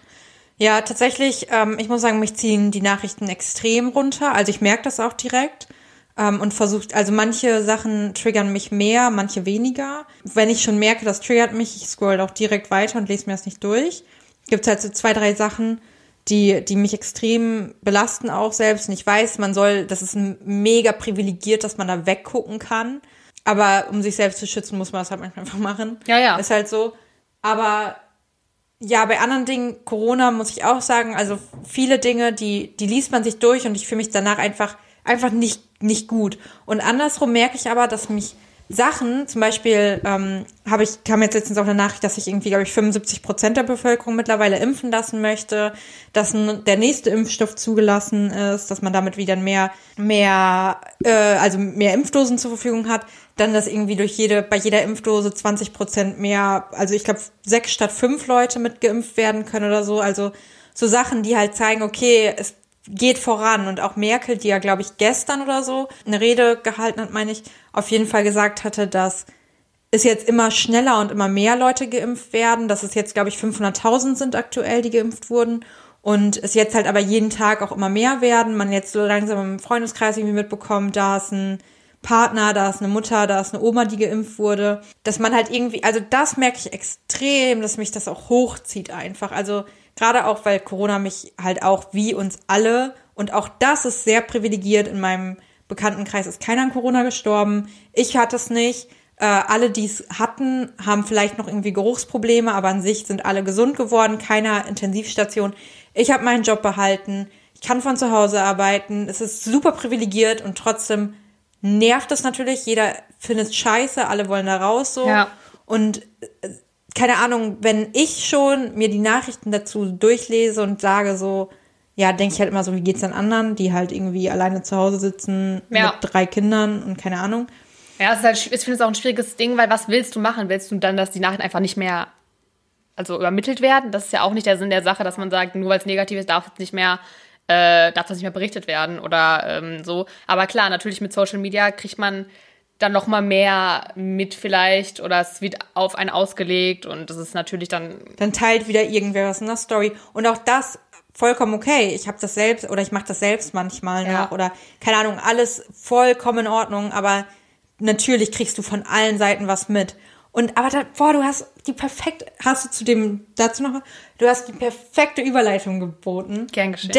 Ja, tatsächlich, ähm, ich muss sagen, mich ziehen die Nachrichten extrem runter. Also ich merke das auch direkt. Ähm, und versucht, also manche Sachen triggern mich mehr, manche weniger. Wenn ich schon merke, das triggert mich, ich scroll auch direkt weiter und lese mir das nicht durch. Gibt halt so zwei, drei Sachen, die, die mich extrem belasten auch selbst. Und ich weiß, man soll, das ist mega privilegiert, dass man da weggucken kann. Aber um sich selbst zu schützen, muss man das halt manchmal einfach machen. Ja, ja. Ist halt so. Aber ja, bei anderen Dingen, Corona muss ich auch sagen, also viele Dinge, die, die liest man sich durch und ich fühle mich danach einfach, einfach nicht, nicht gut. Und andersrum merke ich aber, dass mich Sachen, zum Beispiel ähm, habe ich, kam jetzt letztens auch eine Nachricht, dass sich irgendwie, glaube ich, 75 Prozent der Bevölkerung mittlerweile impfen lassen möchte, dass der nächste Impfstoff zugelassen ist, dass man damit wieder mehr, mehr, äh, also mehr Impfdosen zur Verfügung hat, dann dass irgendwie durch jede, bei jeder Impfdose 20 Prozent mehr, also ich glaube sechs statt fünf Leute mit geimpft werden können oder so, also so Sachen, die halt zeigen, okay, es geht voran. Und auch Merkel, die ja, glaube ich, gestern oder so eine Rede gehalten hat, meine ich, auf jeden Fall gesagt hatte, dass es jetzt immer schneller und immer mehr Leute geimpft werden, dass es jetzt, glaube ich, 500.000 sind aktuell, die geimpft wurden und es jetzt halt aber jeden Tag auch immer mehr werden, man jetzt so langsam im Freundeskreis irgendwie mitbekommt, da ist ein Partner, da ist eine Mutter, da ist eine Oma, die geimpft wurde, dass man halt irgendwie, also das merke ich extrem, dass mich das auch hochzieht einfach, also gerade auch, weil Corona mich halt auch wie uns alle und auch das ist sehr privilegiert in meinem Bekanntenkreis ist keiner an Corona gestorben, ich hatte es nicht, äh, alle, die es hatten, haben vielleicht noch irgendwie Geruchsprobleme, aber an sich sind alle gesund geworden, keiner Intensivstation. Ich habe meinen Job behalten, ich kann von zu Hause arbeiten, es ist super privilegiert und trotzdem nervt es natürlich, jeder findet es scheiße, alle wollen da raus so. Ja. Und äh, keine Ahnung, wenn ich schon mir die Nachrichten dazu durchlese und sage so, ja, denke ich halt immer so, wie geht's den anderen, die halt irgendwie alleine zu Hause sitzen Ja. mit drei Kindern und keine Ahnung. Ja, es ist halt, ich finde es auch ein schwieriges Ding, weil was willst du machen? Willst du dann, dass die Nachrichten einfach nicht mehr also übermittelt werden? Das ist ja auch nicht der Sinn der Sache, dass man sagt, nur weil es negativ ist, darf es nicht mehr, äh, darf das nicht mehr berichtet werden oder ähm, so. Aber klar, natürlich mit Social Media kriegt man dann noch mal mehr mit vielleicht oder es wird auf einen ausgelegt und das ist natürlich dann Dann teilt wieder irgendwer was in der Story. Und auch das vollkommen okay. Ich habe das selbst oder ich mache das selbst manchmal Ja. noch oder keine Ahnung, alles vollkommen in Ordnung, aber natürlich kriegst du von allen Seiten was mit. Und aber da, boah, du hast die perfekt, hast du zu dem dazu noch, du hast die perfekte Überleitung geboten. Gern geschehen.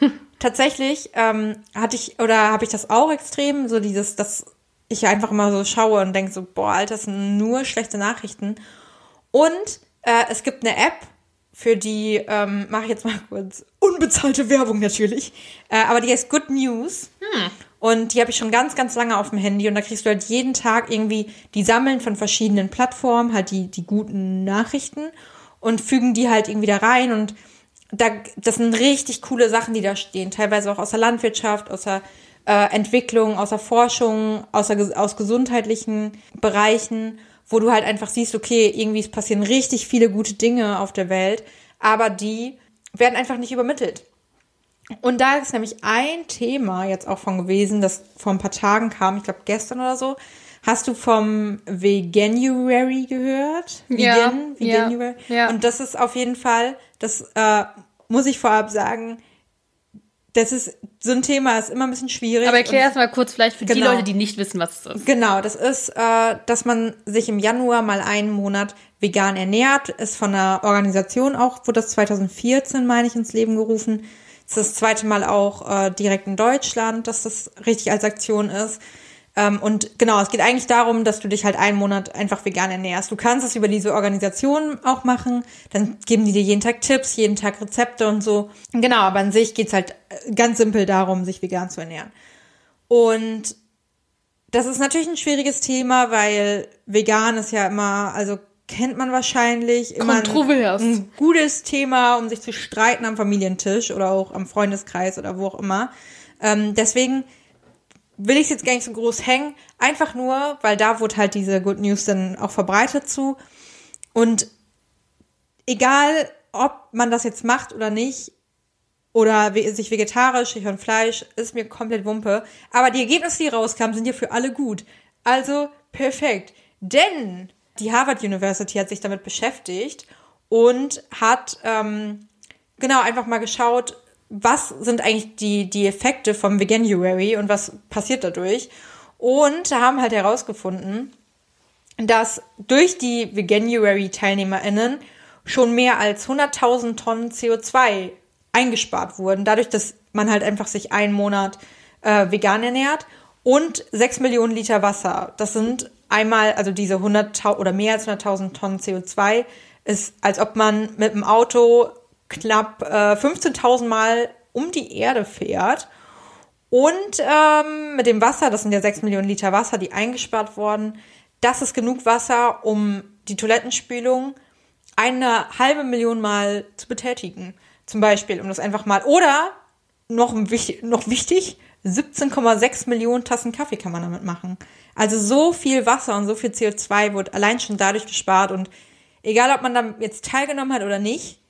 Denn tatsächlich ähm, hatte ich oder habe ich das auch extrem, so dieses, dass ich einfach immer so schaue und denke so, boah, Alter, das sind nur schlechte Nachrichten. Und äh, es gibt eine App, für die ähm, mache ich jetzt mal kurz unbezahlte Werbung natürlich, äh, aber die heißt Good News. Und die habe ich schon ganz, ganz lange auf dem Handy. Und da kriegst du halt jeden Tag irgendwie, die sammeln von verschiedenen Plattformen halt die, die guten Nachrichten und fügen die halt irgendwie da rein. Und da, das sind richtig coole Sachen, die da stehen. Teilweise auch aus der Landwirtschaft, aus der äh, Entwicklung, aus der Forschung, aus, der, aus gesundheitlichen Bereichen, wo du halt einfach siehst, okay, irgendwie es passieren richtig viele gute Dinge auf der Welt, aber die werden einfach nicht übermittelt. Und da ist nämlich ein Thema jetzt auch von gewesen, das vor ein paar Tagen kam, ich glaube gestern oder so. Hast du vom Veganuary gehört? Ja, Vegan, ja, Veganuary. ja. Und das ist auf jeden Fall, das äh, muss ich vorab sagen, das ist so ein Thema, ist immer ein bisschen schwierig. Aber erklär erst mal kurz vielleicht für die Genau. Leute, die nicht wissen, was es ist. Genau, das ist, äh, dass man sich im Januar mal einen Monat vegan ernährt, ist von einer Organisation auch, wurde das 2014, meine ich, ins Leben gerufen. Das ist das zweite Mal auch äh, direkt in Deutschland, dass das richtig als Aktion ist. Ähm, und genau, es geht eigentlich darum, dass du dich halt einen Monat einfach vegan ernährst. Du kannst es über diese Organisation auch machen, dann geben die dir jeden Tag Tipps, jeden Tag Rezepte und so. Genau, aber an sich geht's halt äh, ganz simpel darum, sich vegan zu ernähren. Und das ist natürlich ein schwieriges Thema, weil vegan ist ja immer, also kennt man wahrscheinlich immer ein, ein gutes Thema, um sich zu streiten am Familientisch oder auch am Freundeskreis oder wo auch immer. Ähm, deswegen will ich es jetzt gar nicht so groß hängen, einfach nur, weil da wurde halt diese Good News dann auch verbreitet zu. Und egal, ob man das jetzt macht oder nicht, oder sich vegetarisch, ich von Fleisch, ist mir komplett Wumpe. Aber die Ergebnisse, die rauskamen, sind ja für alle gut. Also perfekt. Denn die Harvard University hat sich damit beschäftigt und hat ähm, genau einfach mal geschaut, was sind eigentlich die, die Effekte vom Veganuary und was passiert dadurch. Und haben halt herausgefunden, dass durch die Veganuary-TeilnehmerInnen schon mehr als 100.000 Tonnen CO2 eingespart wurden, dadurch, dass man halt einfach sich einen Monat äh, vegan ernährt und 6 Millionen Liter Wasser. Das sind einmal, also diese 100.000 oder mehr als 100.000 Tonnen CO2 ist, als ob man mit dem Auto knapp äh, 15.000 Mal um die Erde fährt. Und ähm, mit dem Wasser, das sind ja 6 Millionen Liter Wasser, die eingespart wurden, das ist genug Wasser, um die Toilettenspülung eine halbe Million Mal zu betätigen. Zum Beispiel, um das einfach mal. Oder, noch, noch wichtig, 17,6 Millionen Tassen Kaffee kann man damit machen. Also so viel Wasser und so viel CO2 wird allein schon dadurch gespart. Und egal, ob man da jetzt teilgenommen hat oder nicht,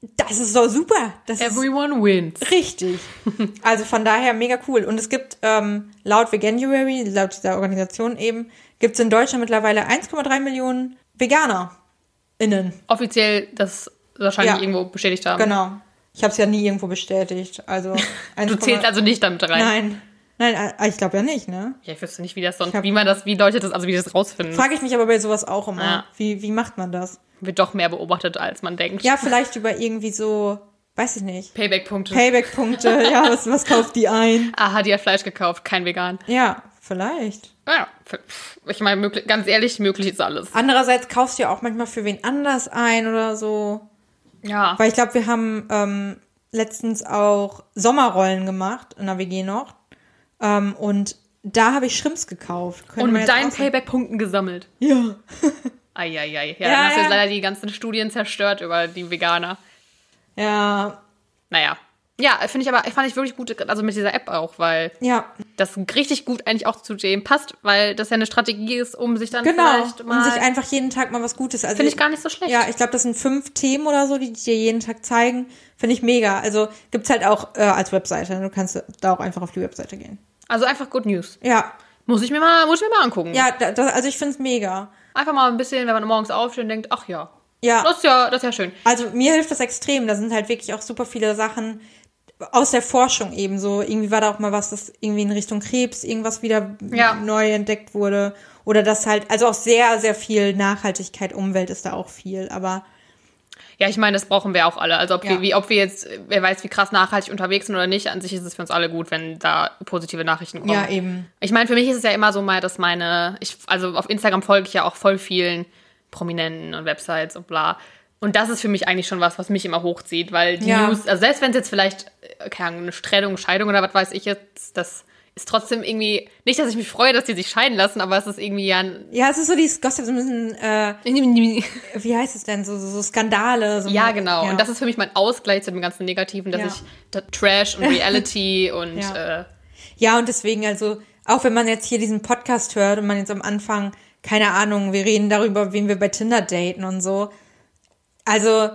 das ist doch super. Das ist Everyone wins. Richtig. Also von daher mega cool. Und es gibt ähm, laut Veganuary, laut dieser Organisation eben, gibt es in Deutschland mittlerweile 1,3 Millionen Veganer innen. Offiziell das wahrscheinlich Ja. irgendwo bestätigt haben. Genau. Ich habe es ja nie irgendwo bestätigt. Also Du zählst also nicht damit rein. Nein. Nein, äh, ich glaube ja nicht, ne? Ja, ich wüsste nicht, wie das sonst, hab- wie man das, wie Leute das, also wie das rausfinden. Frage ich mich aber bei sowas auch immer. Ja. Wie, wie macht man das? Wird doch mehr beobachtet, als man denkt. Ja, vielleicht über irgendwie so, weiß ich nicht. Payback-Punkte. Payback-Punkte, ja, was, was kauft die ein? Aha, die hat Fleisch gekauft, kein vegan. Ja, vielleicht. Ja, ich meine, möglich, ganz ehrlich, möglich ist alles. Andererseits kaufst du ja auch manchmal für wen anders ein oder so. Ja. Weil ich glaube, wir haben ähm, letztens auch Sommerrollen gemacht in der WG noch. Ähm, und da habe ich Shrimps gekauft. Könnte Und mit deinen. Payback-Punkten gesammelt. Ja. Eieiei. Ja, Ja, dann hast du ja. jetzt leider die ganzen Studien zerstört über die Veganer. Ja. Naja. Ja, finde ich aber, fand ich wirklich gut, also mit dieser App auch, weil Ja. das richtig gut eigentlich auch zu dem passt, weil das ja eine Strategie ist, um sich dann Genau. vielleicht mal. Um sich einfach jeden Tag mal was Gutes. Also Finde ich gar nicht so schlecht. Ja, ich glaube, das sind fünf Themen oder so, die dir jeden Tag zeigen. Finde ich mega. Also gibt's halt auch äh, als Webseite. Du kannst da auch einfach auf die Webseite gehen. Also einfach Good News. Ja. Muss ich mir mal, muss ich mir mal angucken. Ja, da, da, also ich finde es mega. Einfach mal ein bisschen, wenn man morgens aufsteht und denkt, ach ja. Ja. Das ist ja, das ist ja schön. Also mir hilft das extrem. Da sind halt wirklich auch super viele Sachen aus der Forschung eben so. Irgendwie war da auch mal was, das irgendwie in Richtung Krebs irgendwas wieder Ja. neu entdeckt wurde. Oder das halt, also auch sehr, sehr viel Nachhaltigkeit, Umwelt ist da auch viel. Aber Ja, ich meine, das brauchen wir auch alle. Also ob, Ja. wir, wie, ob wir jetzt, wer weiß, wie krass nachhaltig unterwegs sind oder nicht, an sich ist es für uns alle gut, wenn da positive Nachrichten kommen. ja, eben. Ich meine, für mich ist es ja immer so mal, dass meine, ich, also auf Instagram folge ich ja auch voll vielen Prominenten und Websites und bla. Und das ist für mich eigentlich schon was, was mich immer hochzieht, weil die Ja. News, also selbst wenn es jetzt vielleicht, äh, keine Ahnung, eine Trennung, Scheidung oder was weiß ich jetzt, das ist trotzdem irgendwie, nicht, dass ich mich freue, dass die sich scheiden lassen, aber es ist irgendwie ja ein, Ja, es ist so dieses Gossip, so ein bisschen, äh, wie heißt es denn, so, so, so Skandale. So Ja, genau. Ja. Und das ist für mich mein Ausgleich zu dem ganzen Negativen, dass Ja. ich da Trash und Reality und Ja. äh, Ja, und deswegen, also, auch wenn man jetzt hier diesen Podcast hört und man jetzt am Anfang, keine Ahnung, wir reden darüber, wen wir bei Tinder daten und so. Also,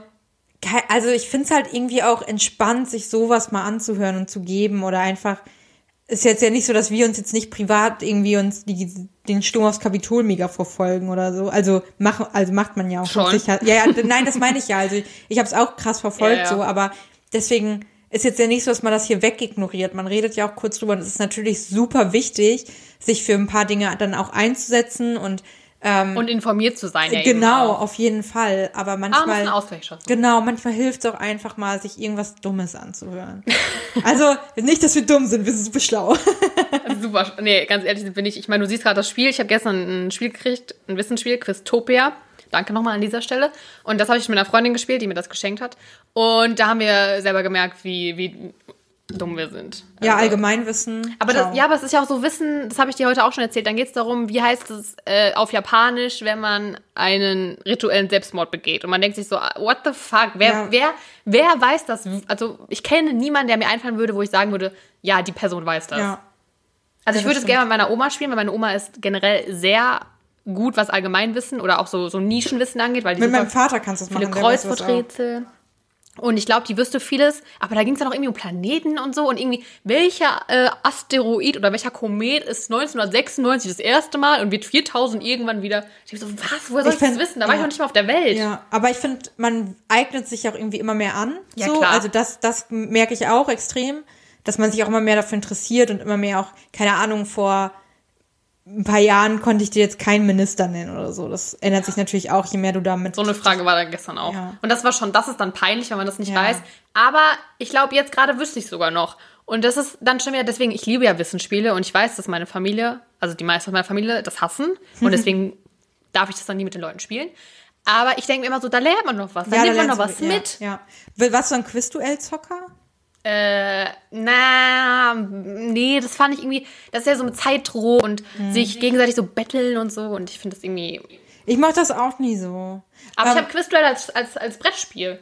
also ich finde es halt irgendwie auch entspannt, sich sowas mal anzuhören und zu geben oder einfach. Ist jetzt ja nicht so, dass wir uns jetzt nicht privat irgendwie uns die, den Sturm aufs Kapitol mega verfolgen oder so. Also machen, also macht man ja auch Schon. sicher. Ja, ja, nein, das meine ich ja. Also ich, ich habe es auch krass verfolgt Ja, ja. so, aber deswegen ist jetzt ja nicht so, dass man das hier wegignoriert. Man redet ja auch kurz drüber und es ist natürlich super wichtig, sich für ein paar Dinge dann auch einzusetzen und und informiert zu sein. Ja genau, auch. auf jeden Fall. Aber muss manchmal, ein Ausgleich schaffen. genau, manchmal hilft es auch einfach mal, sich irgendwas Dummes anzuhören. also nicht, dass wir dumm sind, wir sind super schlau. Super. Nee, ganz ehrlich bin ich. Ich meine, du siehst gerade das Spiel. Ich habe gestern ein Spiel gekriegt, ein Wissensspiel, Quiztopia. Danke nochmal an dieser Stelle. Und das habe ich mit einer Freundin gespielt, die mir das geschenkt hat. Und da haben wir selber gemerkt, wie, wie dumm wir sind. ja, Also- Allgemeinwissen. Aber das, ja, aber es ist ja auch so Wissen, das habe ich dir heute auch schon erzählt. Dann geht es darum, wie heißt es äh, auf Japanisch, wenn man einen rituellen Selbstmord begeht. Und man denkt sich so, what the fuck? Wer, Ja. wer, wer weiß das? Also ich kenne niemanden, der mir einfallen würde, wo ich sagen würde, ja, die Person weiß das. Ja. Also ich würde es gerne mit meiner Oma spielen, weil meine Oma ist generell sehr gut, was Allgemeinwissen oder auch so, so Nischenwissen angeht, weil die Mit meinem Vater kannst du das viele machen. auch. Kreuzworträtsel. Und ich glaube, die wüsste vieles, aber da ging es dann auch irgendwie um Planeten und so und irgendwie, welcher äh, Asteroid oder welcher Komet ist 1996 das erste Mal und wird 4000 irgendwann wieder. Ich so, was, woher soll Ich ich, das wissen? Da war ich ja. noch nicht mal auf der Welt. Ja, aber ich finde, man eignet sich auch irgendwie immer mehr an. Ja, so. klar. Also das, das merke ich auch extrem, dass man sich auch immer mehr dafür interessiert und immer mehr auch, keine Ahnung, vor ein paar Jahren konnte ich dir jetzt keinen Minister nennen oder so. Das ändert sich natürlich auch, je mehr du damit. So eine Frage war dann gestern auch. Ja. Und das war schon, das ist dann peinlich, wenn man das nicht Ja. weiß. Aber ich glaube, jetzt gerade wüsste ich sogar noch. Und das ist dann schon wieder, deswegen, ich liebe ja Wissensspiele und ich weiß, dass meine Familie, also die meisten meiner Familie, das hassen. Und deswegen darf ich das dann nie mit den Leuten spielen. Aber ich denke mir immer so, da lernt man noch was. Da Ja, nimmt man lernst noch was mit. Ja. Warst du ein Quizduell-Zocker? Äh, na, nee, das fand ich irgendwie, das ist ja so mit Zeitdruck und Mhm. sich gegenseitig so betteln und so. Und ich finde das irgendwie. Ich mach das auch nie so. Aber ich Ähm, habe Quizduell als, als, als Brettspiel.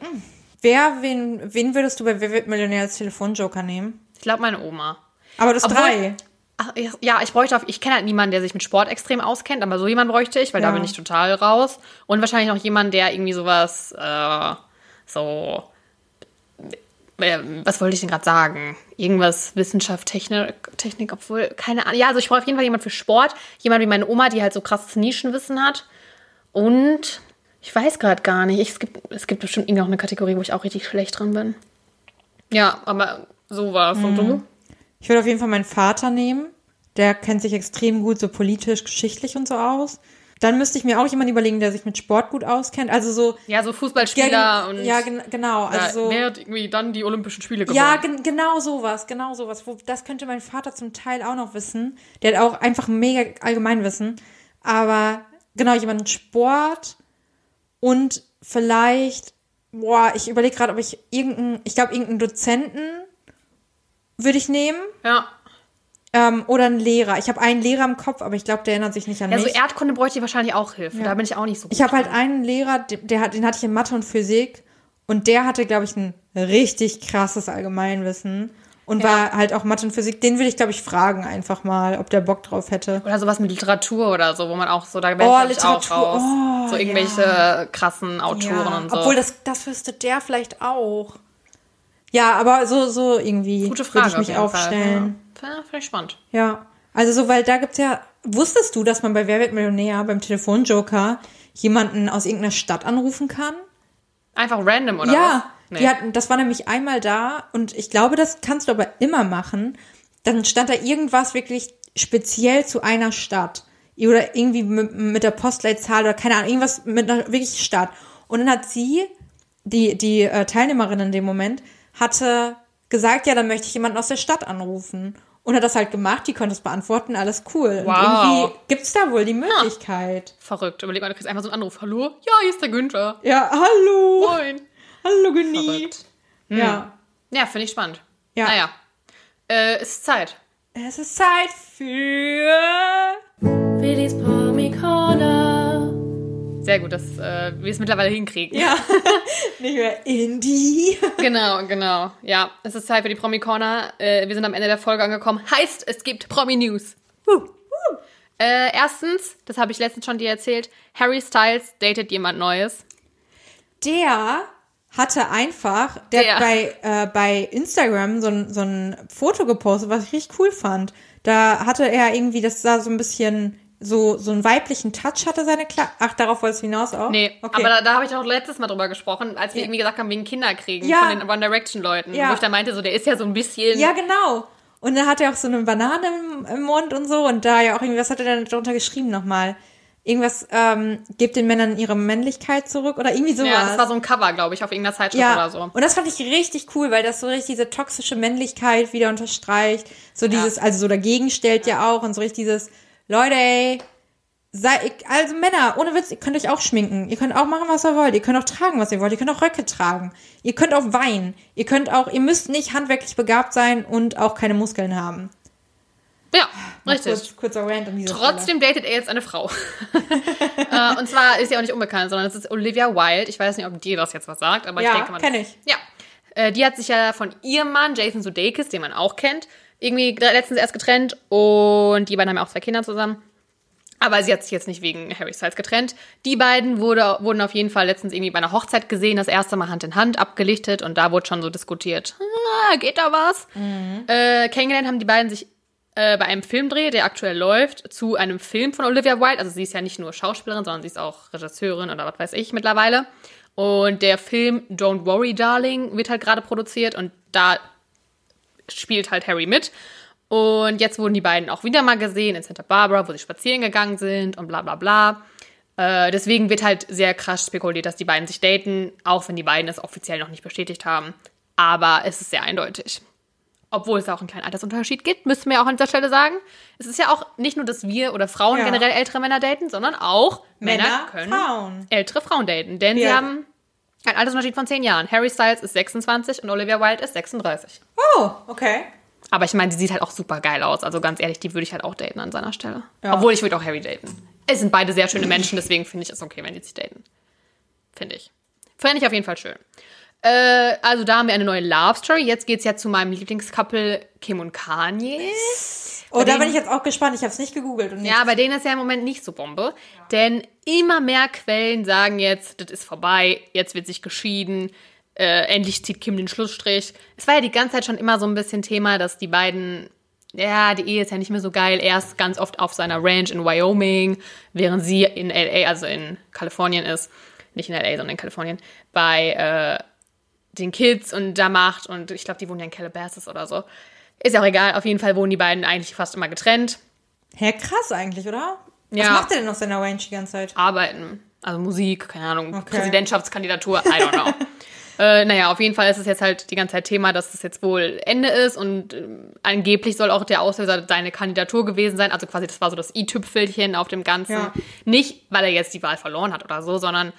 Wer, wen, wen würdest du bei Wer wird Millionär als Telefonjoker nehmen? Ich glaube, meine Oma. Aber das Obwohl- drei. Ach, ja, ich bräuchte auf, ich kenne halt niemanden, der sich mit Sport extrem auskennt, aber so jemanden bräuchte ich, weil da Ja. bin ich total raus. Und wahrscheinlich noch jemanden, der irgendwie sowas, äh, so, äh, was wollte ich denn gerade sagen? Irgendwas Wissenschaft, Technik, Technik, obwohl, keine Ahnung. Ja, also ich brauche auf jeden Fall jemanden für Sport, jemand wie meine Oma, die halt so krasses Nischenwissen hat. Und ich weiß gerade gar nicht, ich, es, gibt, es gibt bestimmt irgendwie noch eine Kategorie, wo ich auch richtig schlecht dran bin. Ja, aber so war es. Und du? Ich würde auf jeden Fall meinen Vater nehmen. Der kennt sich extrem gut so politisch, geschichtlich und so aus. Dann müsste ich mir auch jemanden überlegen, der sich mit Sport gut auskennt. Also so. Ja, so Fußballspieler Ja, und. ja gen genau. Ja, Also so. wer hat irgendwie dann die Olympischen Spiele gewonnen? Ja, gen genau sowas, genau sowas. Wo, das könnte mein Vater zum Teil auch noch wissen. Der hat auch einfach mega Allgemeinwissen. Aber genau, jemanden Sport und vielleicht, boah, ich überlege gerade, ob ich irgendeinen, ich glaube, irgendeinen Dozenten würde ich nehmen. ja. Ähm, oder einen Lehrer. Ich habe einen Lehrer im Kopf, aber ich glaube, der erinnert sich nicht an Ja, so mich. Erdkunde bräuchte ich wahrscheinlich auch Hilfe. Da bin ich auch nicht so gut. ich habe halt einen Lehrer, der, hat, den hatte ich in Mathe und Physik und der hatte, glaube ich, ein richtig krasses Allgemeinwissen und Ja. war halt auch Mathe und Physik. Den würde ich, glaube ich, fragen einfach mal, ob der Bock drauf hätte. Oder sowas mit Literatur oder so, wo man auch so, da wäre Oh, ich, auch Literatur. raus. Oh, so irgendwelche krassen Autoren Ja, und so. Obwohl, das, das wüsste der vielleicht auch. Ja, aber so, so irgendwie Gute Frage. würde ich mich auf jeden Fall. Ja, ja ich spannend. Ja. Also so, weil da gibt's ja, wusstest du, dass man bei Wer wird Millionär beim Telefonjoker jemanden aus irgendeiner Stadt anrufen kann? Einfach random, oder ja, was? die hatten, das war nämlich einmal da und ich glaube, das kannst du aber immer machen. Dann stand da irgendwas wirklich speziell zu einer Stadt. Oder irgendwie mit, mit der Postleitzahl oder keine Ahnung, irgendwas mit einer wirklich Stadt. Und dann hat sie, die, die äh, Teilnehmerin in dem Moment, hatte gesagt, ja, dann möchte ich jemanden aus der Stadt anrufen. Und hat das halt gemacht, die konnte es beantworten, alles cool. Und Wow. irgendwie gibt's da wohl die Möglichkeit. Verrückt. Überleg mal, du kriegst einfach so einen Anruf. Hallo? Ja, hier ist der Günther. Ja, hallo. Moin. Hallo, Genie. Verrückt. Ja. Ja, finde ich spannend. Ja. Naja. Äh, es ist Zeit. Es ist Zeit für. Willis Promi Corner. Sehr gut, dass äh, wir es mittlerweile hinkriegen. Ja. Nicht mehr Indie. Genau, genau. Ja, es ist Zeit für die Promi Corner. Äh, wir sind am Ende der Folge angekommen. Heißt, es gibt Promi News. Äh, erstens, das habe ich letztens schon dir erzählt, Harry Styles datet jemand Neues. Der hatte einfach, der, Der. hat bei, äh, bei Instagram so ein, so ein Foto gepostet, was ich richtig cool fand. Da hatte er irgendwie, das sah so ein bisschen, so, so einen weiblichen Touch hatte seine Kla Ach, darauf wolltest du hinaus auch? Nee, okay. aber da, da habe ich auch letztes Mal drüber gesprochen, als wir irgendwie gesagt haben, wegen Kinderkriegen Ja. von den One Direction Leuten. Ja. Wo ich da meinte, so, der ist ja so ein bisschen. Ja, genau. Und dann hat er auch so eine Banane im, im Mund und so. Und da ja auch irgendwie, was hat er denn darunter geschrieben nochmal? Irgendwas, ähm, gibt den Männern ihre Männlichkeit zurück oder irgendwie sowas. Ja, das war so ein Cover, glaube ich, auf irgendeiner Zeitschrift Ja, oder so. und das fand ich richtig cool, weil das so richtig diese toxische Männlichkeit wieder unterstreicht. So dieses, also so dagegen stellt ja auch und so richtig dieses, Leute, ey, sei, also Männer, ohne Witz, ihr könnt euch auch schminken. Ihr könnt auch machen, was ihr wollt. Ihr könnt auch tragen, was ihr wollt. Ihr könnt auch Röcke tragen. Ihr könnt auch weinen. Ihr könnt auch, ihr müsst nicht handwerklich begabt sein und auch keine Muskeln haben. Ja, Mal richtig. Kurz, kurzer Rant an dieser Stelle. Trotzdem datet er jetzt eine Frau. äh, und zwar ist sie auch nicht unbekannt, sondern es ist Olivia Wilde. Ich weiß nicht, ob dir das jetzt was sagt, aber ich Ja, denke mal. kenn ich. Ja. Äh, die hat sich ja von ihrem Mann, Jason Sudeikis, den man auch kennt, irgendwie letztens erst getrennt und die beiden haben ja auch zwei Kinder zusammen. Aber sie hat sich jetzt nicht wegen Harry Styles getrennt. Die beiden wurde, wurden auf jeden Fall letztens irgendwie bei einer Hochzeit gesehen, das erste Mal Hand in Hand abgelichtet und da wurde schon so diskutiert, ah, geht da was? Äh, kennengelernt haben die beiden sich äh, bei einem Filmdreh, der aktuell läuft, zu einem Film von Olivia Wilde. Also sie ist ja nicht nur Schauspielerin, sondern sie ist auch Regisseurin oder was weiß ich mittlerweile. Und der Film Don't Worry Darling wird halt gerade produziert und da spielt halt Harry mit. Und jetzt wurden die beiden auch wieder mal gesehen in Santa Barbara, wo sie spazieren gegangen sind und bla bla bla. Äh, deswegen wird halt sehr krass spekuliert, dass die beiden sich daten, auch wenn die beiden es offiziell noch nicht bestätigt haben. Aber es ist sehr eindeutig. Obwohl es auch einen kleinen Altersunterschied gibt, müssen wir auch an dieser Stelle sagen. Es ist ja auch nicht nur, dass wir oder Frauen Ja. generell ältere Männer daten, sondern auch Männer, Männer, können Frauen. ältere Frauen daten. Denn sie Ja. haben einen Altersunterschied von 10 Jahren. Harry Styles ist 26 und Olivia Wilde ist 36. Oh, okay. Aber ich meine, die sieht halt auch super geil aus. Also ganz ehrlich, die würde ich halt auch daten an seiner Stelle. Ja. Obwohl ich würde auch Harry daten. Es sind beide sehr schöne Menschen, deswegen finde ich es okay, wenn die sich daten. Finde ich. Fände ich auf jeden Fall schön. Äh, also da haben wir eine neue Love Story. Jetzt geht's ja zu meinem Lieblingscouple Kim und Kanye. Oh, da bin ich jetzt auch gespannt. Ich habe es nicht gegoogelt. Und Ja, bei denen ist ja im Moment nicht so Bombe. Denn immer mehr Quellen sagen jetzt, das ist vorbei, jetzt wird sich geschieden, äh, endlich zieht Kim den Schlussstrich. Es war ja die ganze Zeit schon immer so ein bisschen Thema, dass die beiden, ja, die Ehe ist ja nicht mehr so geil. Er ist ganz oft auf seiner Ranch in Wyoming, während sie in LA, also in Kalifornien ist. Nicht in LA, sondern in Kalifornien. Bei äh, den Kids und da macht und ich glaube, die wohnen ja in Calabasas oder so. Ist ja auch egal, auf jeden Fall wohnen die beiden eigentlich fast immer getrennt. Hä, krass eigentlich, oder? Was Ja. macht er denn auf seiner Range die ganze Zeit? arbeiten. Also Musik, keine Ahnung, Okay. Präsidentschaftskandidatur, I don't know. äh, naja, auf jeden Fall ist es jetzt halt die ganze Zeit Thema, dass es jetzt wohl Ende ist und ähm, angeblich soll auch der Auslöser seine Kandidatur gewesen sein. Also quasi, das war so das i-Tüpfelchen auf dem Ganzen. Ja. Nicht, weil er jetzt die Wahl verloren hat oder so, sondern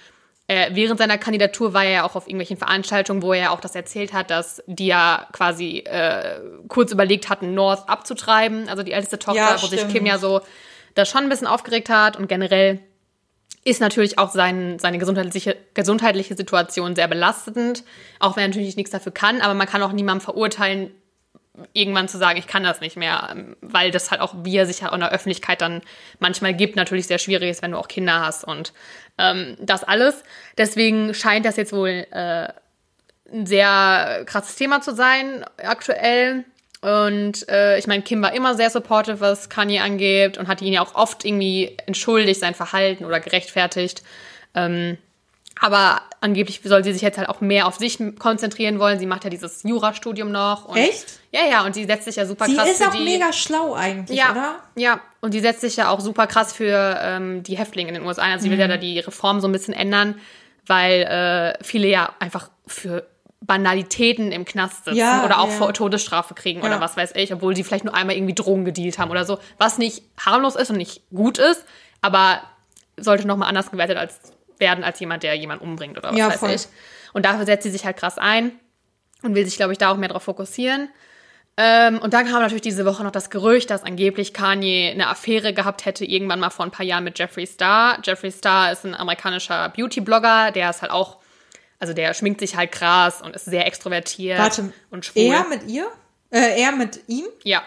äh, während seiner Kandidatur war er ja auch auf irgendwelchen Veranstaltungen, wo er ja auch das erzählt hat, dass die ja quasi äh, kurz überlegt hatten, North abzutreiben, also die älteste Tochter, Ja, wo sich. Kim ja so das schon ein bisschen aufgeregt hat. Und generell ist natürlich auch sein, seine gesundheitliche, gesundheitliche Situation sehr belastend, auch wenn er natürlich nichts dafür kann, aber man kann auch niemandem verurteilen, irgendwann zu sagen, ich kann das nicht mehr, ähm, weil das halt auch, wie er sich halt in der Öffentlichkeit dann manchmal gibt, natürlich sehr schwierig ist, wenn du auch Kinder hast und ähm, das alles. Deswegen scheint das jetzt wohl äh, ein sehr krasses Thema zu sein aktuell. Und äh, ich meine, Kim war immer sehr supportive, was Kanye angeht und hat ihn ja auch oft irgendwie entschuldigt, sein Verhalten oder gerechtfertigt. Ähm, aber angeblich soll sie sich jetzt halt auch mehr auf sich konzentrieren wollen. Sie macht ja dieses Jurastudium noch. Und, Echt? Ja, ja, und sie setzt sich ja super Sie krass ist für auch die. mega schlau eigentlich, ja, oder? ja, und die setzt sich ja auch super krass für ähm, die Häftlinge in den USA. Also sie will ja Mhm. da die Reform so ein bisschen ändern, weil äh, viele ja einfach für Banalitäten im Knast sitzen Ja, oder auch ja. vor Todesstrafe kriegen oder Ja. was weiß ich, obwohl sie vielleicht nur einmal irgendwie Drogen gedealt haben oder so, was nicht harmlos ist und nicht gut ist, aber sollte nochmal anders gewertet als, werden als jemand, der jemanden umbringt oder was Ja, weiß voll. ich. Und dafür setzt sie sich halt krass ein und will sich, glaube ich, da auch mehr drauf fokussieren. Ähm, und dann kam natürlich diese Woche noch das Gerücht, dass angeblich Kanye eine Affäre gehabt hätte, irgendwann mal vor ein paar Jahren mit Jeffree Star. Jeffree Star ist ein amerikanischer Beauty-Blogger, der ist halt auch, also der schminkt sich halt krass und ist sehr extrovertiert Warte, und schwul. er mit ihr? Äh, er mit ihm? Ja.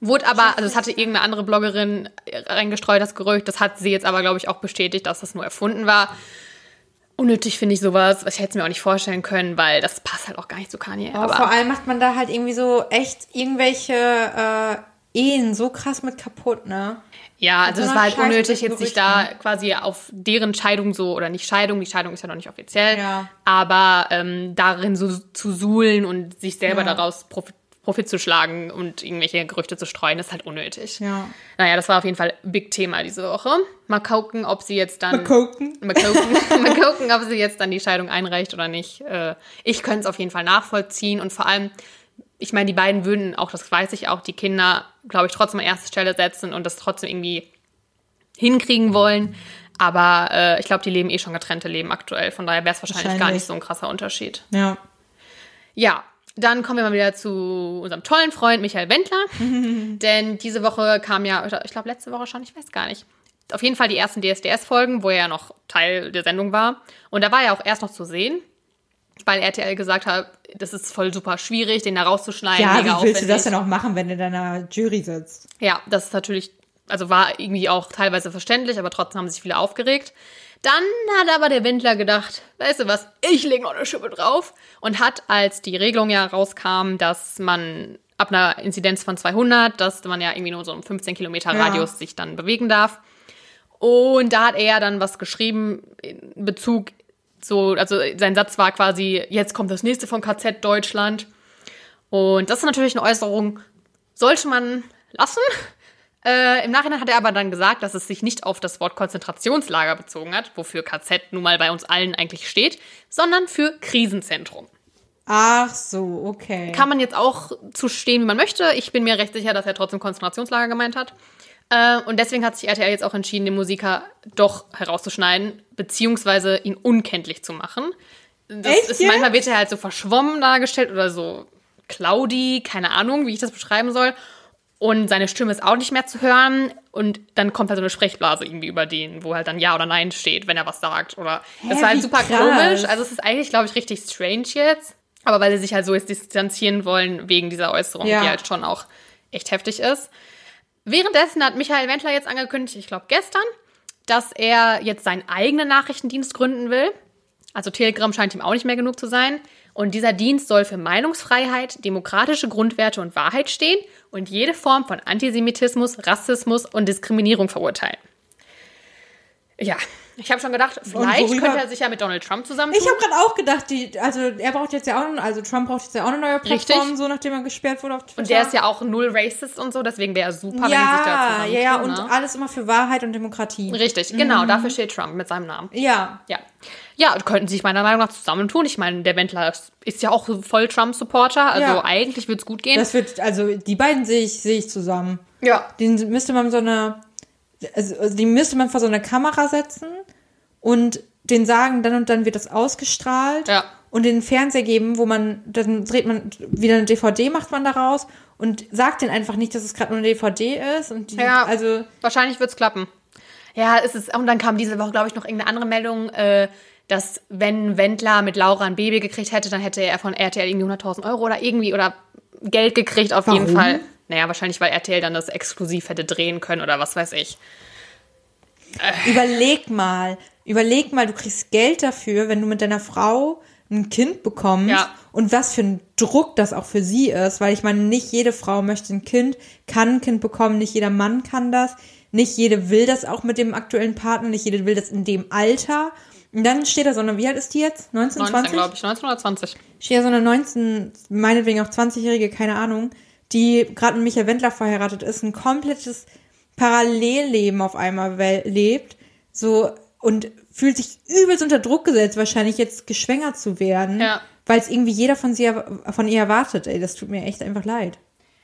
Wurde aber, also es hatte irgendeine andere Bloggerin reingestreut, das Gerücht. Das hat sie jetzt aber, glaube ich, auch bestätigt, dass das nur erfunden war. Unnötig finde ich sowas. Ich hätte es mir auch nicht vorstellen können, weil das passt halt auch gar nicht zu Kanye. Aber aber vor allem macht man da halt irgendwie so echt irgendwelche äh, Ehen so krass mit kaputt, ne? Ja, also so es war halt Scheiße unnötig, jetzt sich da quasi auf deren Scheidung so, oder nicht Scheidung, die Scheidung ist ja noch nicht offiziell, Ja. aber ähm, darin so zu suhlen und sich selber Ja. daraus Profit, Profit zu schlagen und irgendwelche Gerüchte zu streuen, ist halt unnötig. Ja. Naja, das war auf jeden Fall Big Thema diese Woche. Mal gucken, ob sie jetzt dann. Koken. Mal gucken, mal gucken, ob sie jetzt dann die Scheidung einreicht oder nicht. Äh, Ich könnte es auf jeden Fall nachvollziehen und vor allem, ich meine, die beiden würden auch, das weiß ich auch, die Kinder, glaube ich, trotzdem an erste Stelle setzen und das trotzdem irgendwie hinkriegen wollen. Aber äh, ich glaube, die leben eh schon getrennte Leben aktuell. Von daher wäre es wahrscheinlich, gar Wahrscheinlich. nicht so ein krasser Unterschied. Ja. Ja, dann kommen wir mal wieder zu unserem tollen Freund Michael Wendler. Denn diese Woche kam ja, ich glaube letzte Woche schon, ich weiß gar nicht. Auf jeden Fall die ersten DSDS-Folgen, wo er ja noch Teil der Sendung war. Und da war er auch erst noch zu sehen, weil RTL gesagt hat, das ist voll super schwierig, den da rauszuschneiden. Ja, wie willst du das aufwendig. denn auch machen, wenn du in deiner Jury sitzt? Ja, das ist natürlich, also war irgendwie auch teilweise verständlich, aber trotzdem haben sich viele aufgeregt. Dann hat aber der Wendler gedacht, weißt du was, ich lege noch eine Schippe drauf und hat, als die Regelung ja rauskam, dass man ab einer Inzidenz von 200, dass man ja irgendwie nur so im 15 Kilometer Ja. Radius sich dann bewegen darf. Und da hat er dann was geschrieben in Bezug so, also sein Satz war quasi, jetzt kommt das nächste von KZ Deutschland. Und das ist natürlich eine Äußerung, sollte man lassen. Äh, Im Nachhinein hat er aber dann gesagt, dass es sich nicht auf das Wort Konzentrationslager bezogen hat, wofür KZ nun mal bei uns allen eigentlich steht, sondern für Krisenzentrum. Ach so, okay. Kann man jetzt auch zu stehen, wie man möchte. Ich bin mir recht sicher, dass er trotzdem Konzentrationslager gemeint hat. Äh, und deswegen hat sich RTL jetzt auch entschieden, den Musiker doch herauszuschneiden, beziehungsweise ihn unkenntlich zu machen. Das Echt ist, jetzt? manchmal wird er halt so verschwommen dargestellt oder so cloudy, keine Ahnung, wie ich das beschreiben soll. Und seine Stimme ist auch nicht mehr zu hören. Und dann kommt halt so eine Sprechblase irgendwie über den, wo halt dann Ja oder Nein steht, wenn er was sagt. Oder das Hä, war halt super krass. komisch. Also es ist eigentlich, glaube ich, richtig strange jetzt. Aber weil sie sich halt so jetzt distanzieren wollen wegen dieser Äußerung, Ja. die halt schon auch echt heftig ist. Währenddessen hat Michael Wendler jetzt angekündigt, ich glaube gestern, dass er jetzt seinen eigenen Nachrichtendienst gründen will. Also Telegram scheint ihm auch nicht mehr genug zu sein. Und dieser Dienst soll für Meinungsfreiheit, demokratische Grundwerte und Wahrheit stehen und jede Form von Antisemitismus, Rassismus und Diskriminierung verurteilen. Ja, ich habe schon gedacht, vielleicht könnte er sich ja mit Donald Trump zusammentun. Ich habe gerade auch gedacht, die, also er braucht jetzt ja auch, also Trump braucht jetzt ja auch eine neue Plattform, Richtig. so nachdem er gesperrt wurde auf Twitter. und der ist ja auch null racist und so, deswegen wäre er super, wenn die sich da ja, zusammentun. ja, ja, und ne? alles immer für Wahrheit und Demokratie. Richtig, genau, dafür steht Trump mit seinem Namen. Ja, Ja. Ja, könnten sich meiner Meinung nach zusammentun. Ich meine, der Wendler ist ja auch voll Trump-Supporter, also Ja. eigentlich wird's gut gehen. das wird, also die beiden sehe ich, sehe ich zusammen. ja. Den müsste man so eine, also also die müsste man vor so eine Kamera setzen und den sagen, dann und dann wird das ausgestrahlt Ja. und den Fernseher geben, wo man, dann dreht man wieder eine DVD, macht man daraus und sagt den einfach nicht, dass es gerade nur eine DVD ist und die, Ja. also Wahrscheinlich wird's klappen. Ja, es ist, und dann kam diese Woche, glaube ich, noch irgendeine andere Meldung, äh, dass wenn Wendler mit Laura ein Baby gekriegt hätte, dann hätte er von RTL irgendwie 100.000 Euro oder irgendwie oder Geld gekriegt auf jeden Warum? Fall. Naja, wahrscheinlich, weil RTL dann das exklusiv hätte drehen können oder was weiß ich. Überleg mal, überleg mal, du kriegst Geld dafür, wenn du mit deiner Frau ein Kind bekommt Ja. und was für ein Druck das auch für sie ist, weil ich meine, nicht jede Frau möchte ein Kind, kann ein Kind bekommen, nicht jeder Mann kann das, nicht jede will das auch mit dem aktuellen Partner, nicht jede will das in dem Alter. Und dann steht da so eine, wie alt ist die jetzt? 19, 19, 20? glaube ich. 19 oder 20. steht da so eine 19, meinetwegen auch 20-Jährige, keine Ahnung, die gerade mit Michael Wendler verheiratet ist, ein komplettes Parallelleben auf einmal lebt, so und fühlt sich übelst unter Druck gesetzt, wahrscheinlich jetzt geschwängert zu werden, Ja. weil es irgendwie jeder von sie von ihr erwartet. Ey, das tut mir echt einfach leid.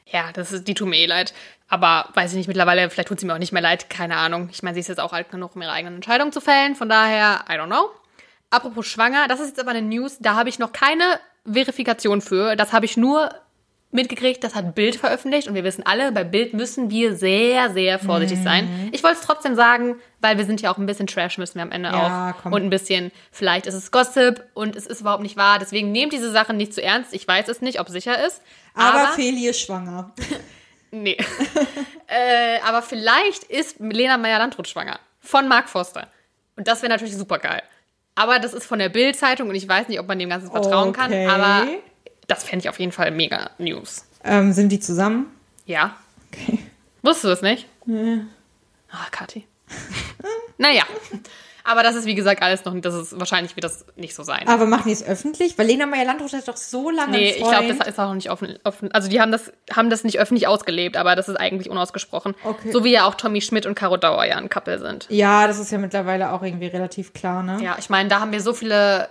Ja, das ist, die tut mir eh leid. Aber weiß ich nicht, mittlerweile, vielleicht tut sie mir auch nicht mehr leid, keine Ahnung. Ich meine, sie ist jetzt auch alt genug, um ihre eigenen Entscheidungen zu fällen. Von daher, I don't know. Apropos schwanger, das ist jetzt aber eine News, da habe ich noch keine Verifikation für. Das habe ich nur mitgekriegt, das hat Bild veröffentlicht und wir wissen alle, bei Bild müssen wir sehr, sehr vorsichtig sein. Ich wollte es trotzdem sagen, weil wir sind ja auch ein bisschen Trash, müssen wir am Ende Ja, auch. komm. Und ein bisschen, vielleicht ist es Gossip und es ist überhaupt nicht wahr. Deswegen nehmt diese Sachen nicht zu ernst. Ich weiß es nicht, ob es sicher ist. Aber, aber Feli ist schwanger. Nee. äh, aber vielleicht ist Lena Meyer-Landrut schwanger. Von Mark Forster. Und das wäre natürlich super geil. Aber das ist von der Bild-Zeitung und ich weiß nicht, ob man dem Ganzen vertrauen Okay. kann. Aber das fände ich auf jeden Fall mega News. Ähm, sind die zusammen? Ja. Okay. Wusstest du das nicht? Nee. Ah, Kathi. naja. Aber das ist, wie gesagt, alles noch, das ist, wahrscheinlich wird das nicht so sein. Aber machen die es öffentlich? Weil Lena Meyer-Landrut hat doch so lange Nee, ich glaube, das ist auch noch nicht offen, offen. Also die haben das, haben das nicht öffentlich ausgelebt, aber das ist eigentlich unausgesprochen. Okay. So wie ja auch Tommy Schmidt und Caro Dauer ja ein Couple sind. Ja, das ist ja mittlerweile auch irgendwie relativ klar, ne? Ja, ich meine, da haben wir so viele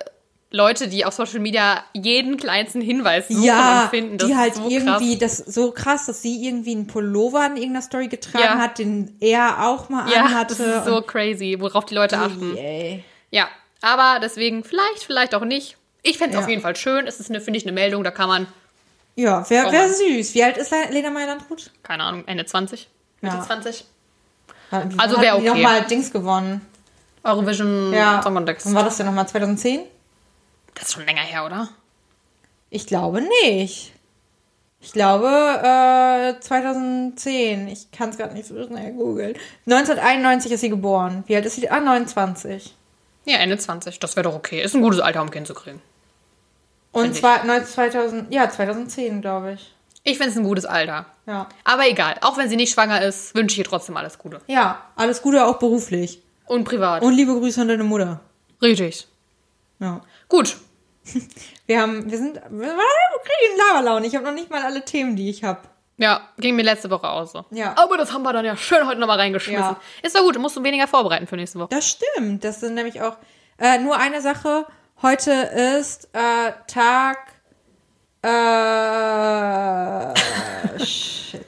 Leute, die auf Social Media jeden kleinsten Hinweis suchen Ja, und finden. Das die halt so irgendwie, krass. das so krass, dass sie irgendwie einen Pullover in irgendeiner Story getragen Ja. hat, den er auch mal Ja, anhatte. das ist so crazy, worauf die Leute achten. ey. Ja, aber deswegen vielleicht, vielleicht auch nicht. Ich fände es Ja. auf jeden Fall schön. Es ist, eine, finde ich, eine Meldung, da kann man, Ja, wäre wär süß. Wie alt ist Lena Meyer-Landrut? keine Ahnung, Ende 20, Mitte Ja. 20. Hat- Also hat wär die okay. nochmal Dings gewonnen. Eurovision Ja. Song Contest. Wann war das denn nochmal? 2010? Das ist schon länger her, oder? Ich glaube nicht. Ich glaube äh, 2010. Ich kann es gerade nicht so schnell googeln. 1991 ist sie geboren. Wie alt ist sie? Ah, 29. Ja, Ende 20. Das wäre doch okay. Ist ein gutes Alter, um Kind zu kriegen. Und zwar 2000, ja, 2010, glaube ich. Ich finde es ein gutes Alter. Ja. Aber egal, auch wenn sie nicht schwanger ist, wünsche ich ihr trotzdem alles Gute. Ja, alles Gute auch beruflich. Und privat. Und liebe Grüße an deine Mutter. Richtig. Ja. Gut. Wir haben, wir sind, wir kriegen Laberlaune. Ich habe noch nicht mal alle Themen, die ich habe. Ja, ging mir letzte Woche auch so. Ja. Aber das haben wir dann ja schön heute nochmal reingeschmissen. Ja. Ist doch gut, du musst du weniger vorbereiten für nächste Woche. Das stimmt. Das sind nämlich auch äh, nur eine Sache. Heute ist äh, Tag. Äh, shit.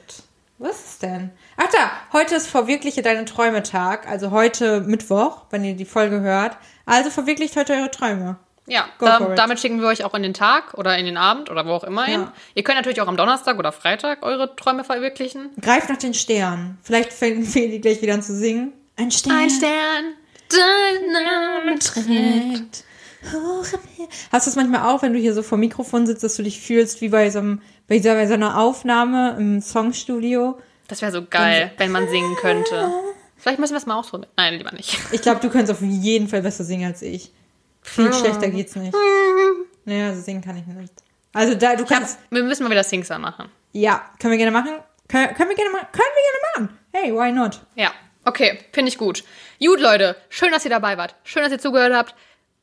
Was ist denn? Ach da, heute ist Verwirkliche deine Träume Tag. Also heute Mittwoch, wenn ihr die Folge hört. Also verwirklicht heute eure Träume. Ja, da, damit schicken wir euch auch in den Tag oder in den Abend oder wo auch immer hin. Ja. Ihr könnt natürlich auch am Donnerstag oder Freitag eure Träume verwirklichen. Greift nach den Sternen. Vielleicht fängt Feli gleich wieder an zu singen. Ein Stern. Stern, dein Name trägt. Hast du es manchmal auch, wenn du hier so vor dem Mikrofon sitzt, dass du dich fühlst wie bei so, einem, bei so bei so einer Aufnahme im Songstudio? Das wäre so geil, wenn man singen könnte. Vielleicht müssen wir es mal ausprobieren. Nein, lieber nicht. Ich glaube, du könntest auf jeden Fall besser singen als ich. Viel schlechter geht's nicht. Naja, also singen kann ich nicht. Also da, du Ich hab, kannst. wir müssen mal wieder Singstar machen. Ja, können wir gerne machen. Können, können wir gerne machen. Können wir gerne machen. Hey, why not? Ja, okay, finde ich gut. Gut, Leute, schön, dass ihr dabei wart. Schön, dass ihr zugehört habt.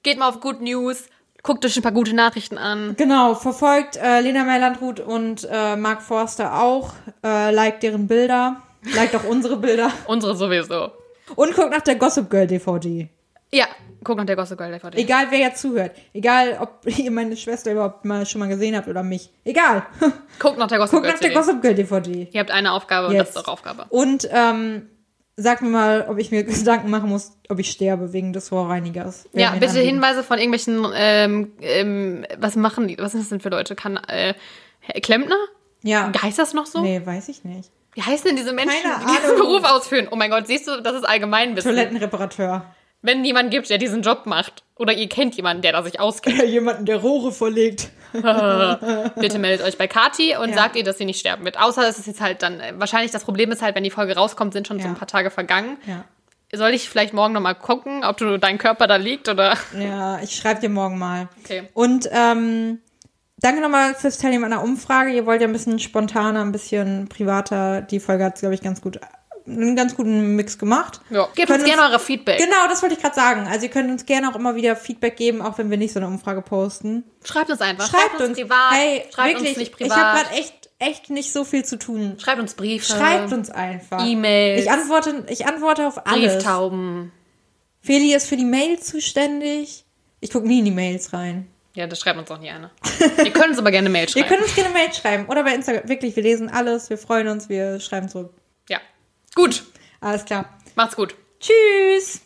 Geht mal auf Good News. Guckt euch ein paar gute Nachrichten an. Genau, verfolgt äh, Lena Meyer-Landrut und äh, Mark Forster auch. Äh, liked deren Bilder. Liked auch unsere Bilder. Unsere sowieso. Und guckt nach der Gossip Girl DVD. Ja, guck nach der Gossip Girl DVD. Egal, wer jetzt zuhört. Egal, ob ihr meine Schwester überhaupt mal schon mal gesehen habt oder mich. Egal. Guckt nach der Gossip Guckt Girl nach der CD. Gossip Girl DVD. Ihr habt eine Aufgabe und Jetzt. das ist eure Aufgabe. Und ähm, sagt mir mal, ob ich mir Gedanken machen muss, ob ich sterbe wegen des Rohrreinigers. Wer Ja, mir bitte anliegt. Hinweise von irgendwelchen, ähm, ähm, was machen die, was sind das denn für Leute? Kann, äh, Herr Klempner? Ja. Heißt das noch so? Nee, weiß ich nicht. Wie heißen denn diese Menschen, Keine die diesen Ahnung. Beruf ausführen? Oh mein Gott, siehst du, das ist Allgemeinwissen. Toilettenreparateur. Wenn jemand gibt, der diesen Job macht, oder ihr kennt jemanden, der da sich auskennt, Jemanden, der Rohre verlegt. bitte meldet euch bei Kati und Ja. sagt ihr, dass sie nicht sterben wird. Außer es ist jetzt halt dann, äh, wahrscheinlich das Problem ist halt, wenn die Folge rauskommt, sind schon so Ja. ein paar Tage vergangen. Ja. soll ich vielleicht morgen nochmal gucken, ob du dein Körper da liegt oder. Ja, ich schreibe dir morgen mal. Okay. Und ähm, danke nochmal fürs Teilnehmen an der Umfrage. Ihr wollt ja ein bisschen spontaner, ein bisschen privater. Die Folge hat, glaube ich, ganz gut einen ganz guten Mix gemacht. Ja. Gebt Können uns gerne eure Feedback. Genau, das wollte ich gerade sagen. Also ihr könnt uns gerne auch immer wieder Feedback geben, auch wenn wir nicht so eine Umfrage posten. Schreibt uns einfach. Schreibt, uns privat. Hey, schreibt wirklich, uns nicht ich privat. habe gerade echt, echt nicht so viel zu tun. schreibt uns Briefe. Schreibt uns einfach. E-Mails. Ich antworte, ich antworte auf alles. Brieftauben. Feli ist für die Mails zuständig. Ich gucke nie in die Mails rein. Ja, das schreibt uns auch nie eine. Ihr könnt uns aber gerne Mail Ihr schreiben. könnt uns gerne Mail schreiben. Oder bei Instagram. Wirklich, wir lesen alles. Wir freuen uns. Wir schreiben zurück. Gut. Alles klar. Macht's gut. Tschüss.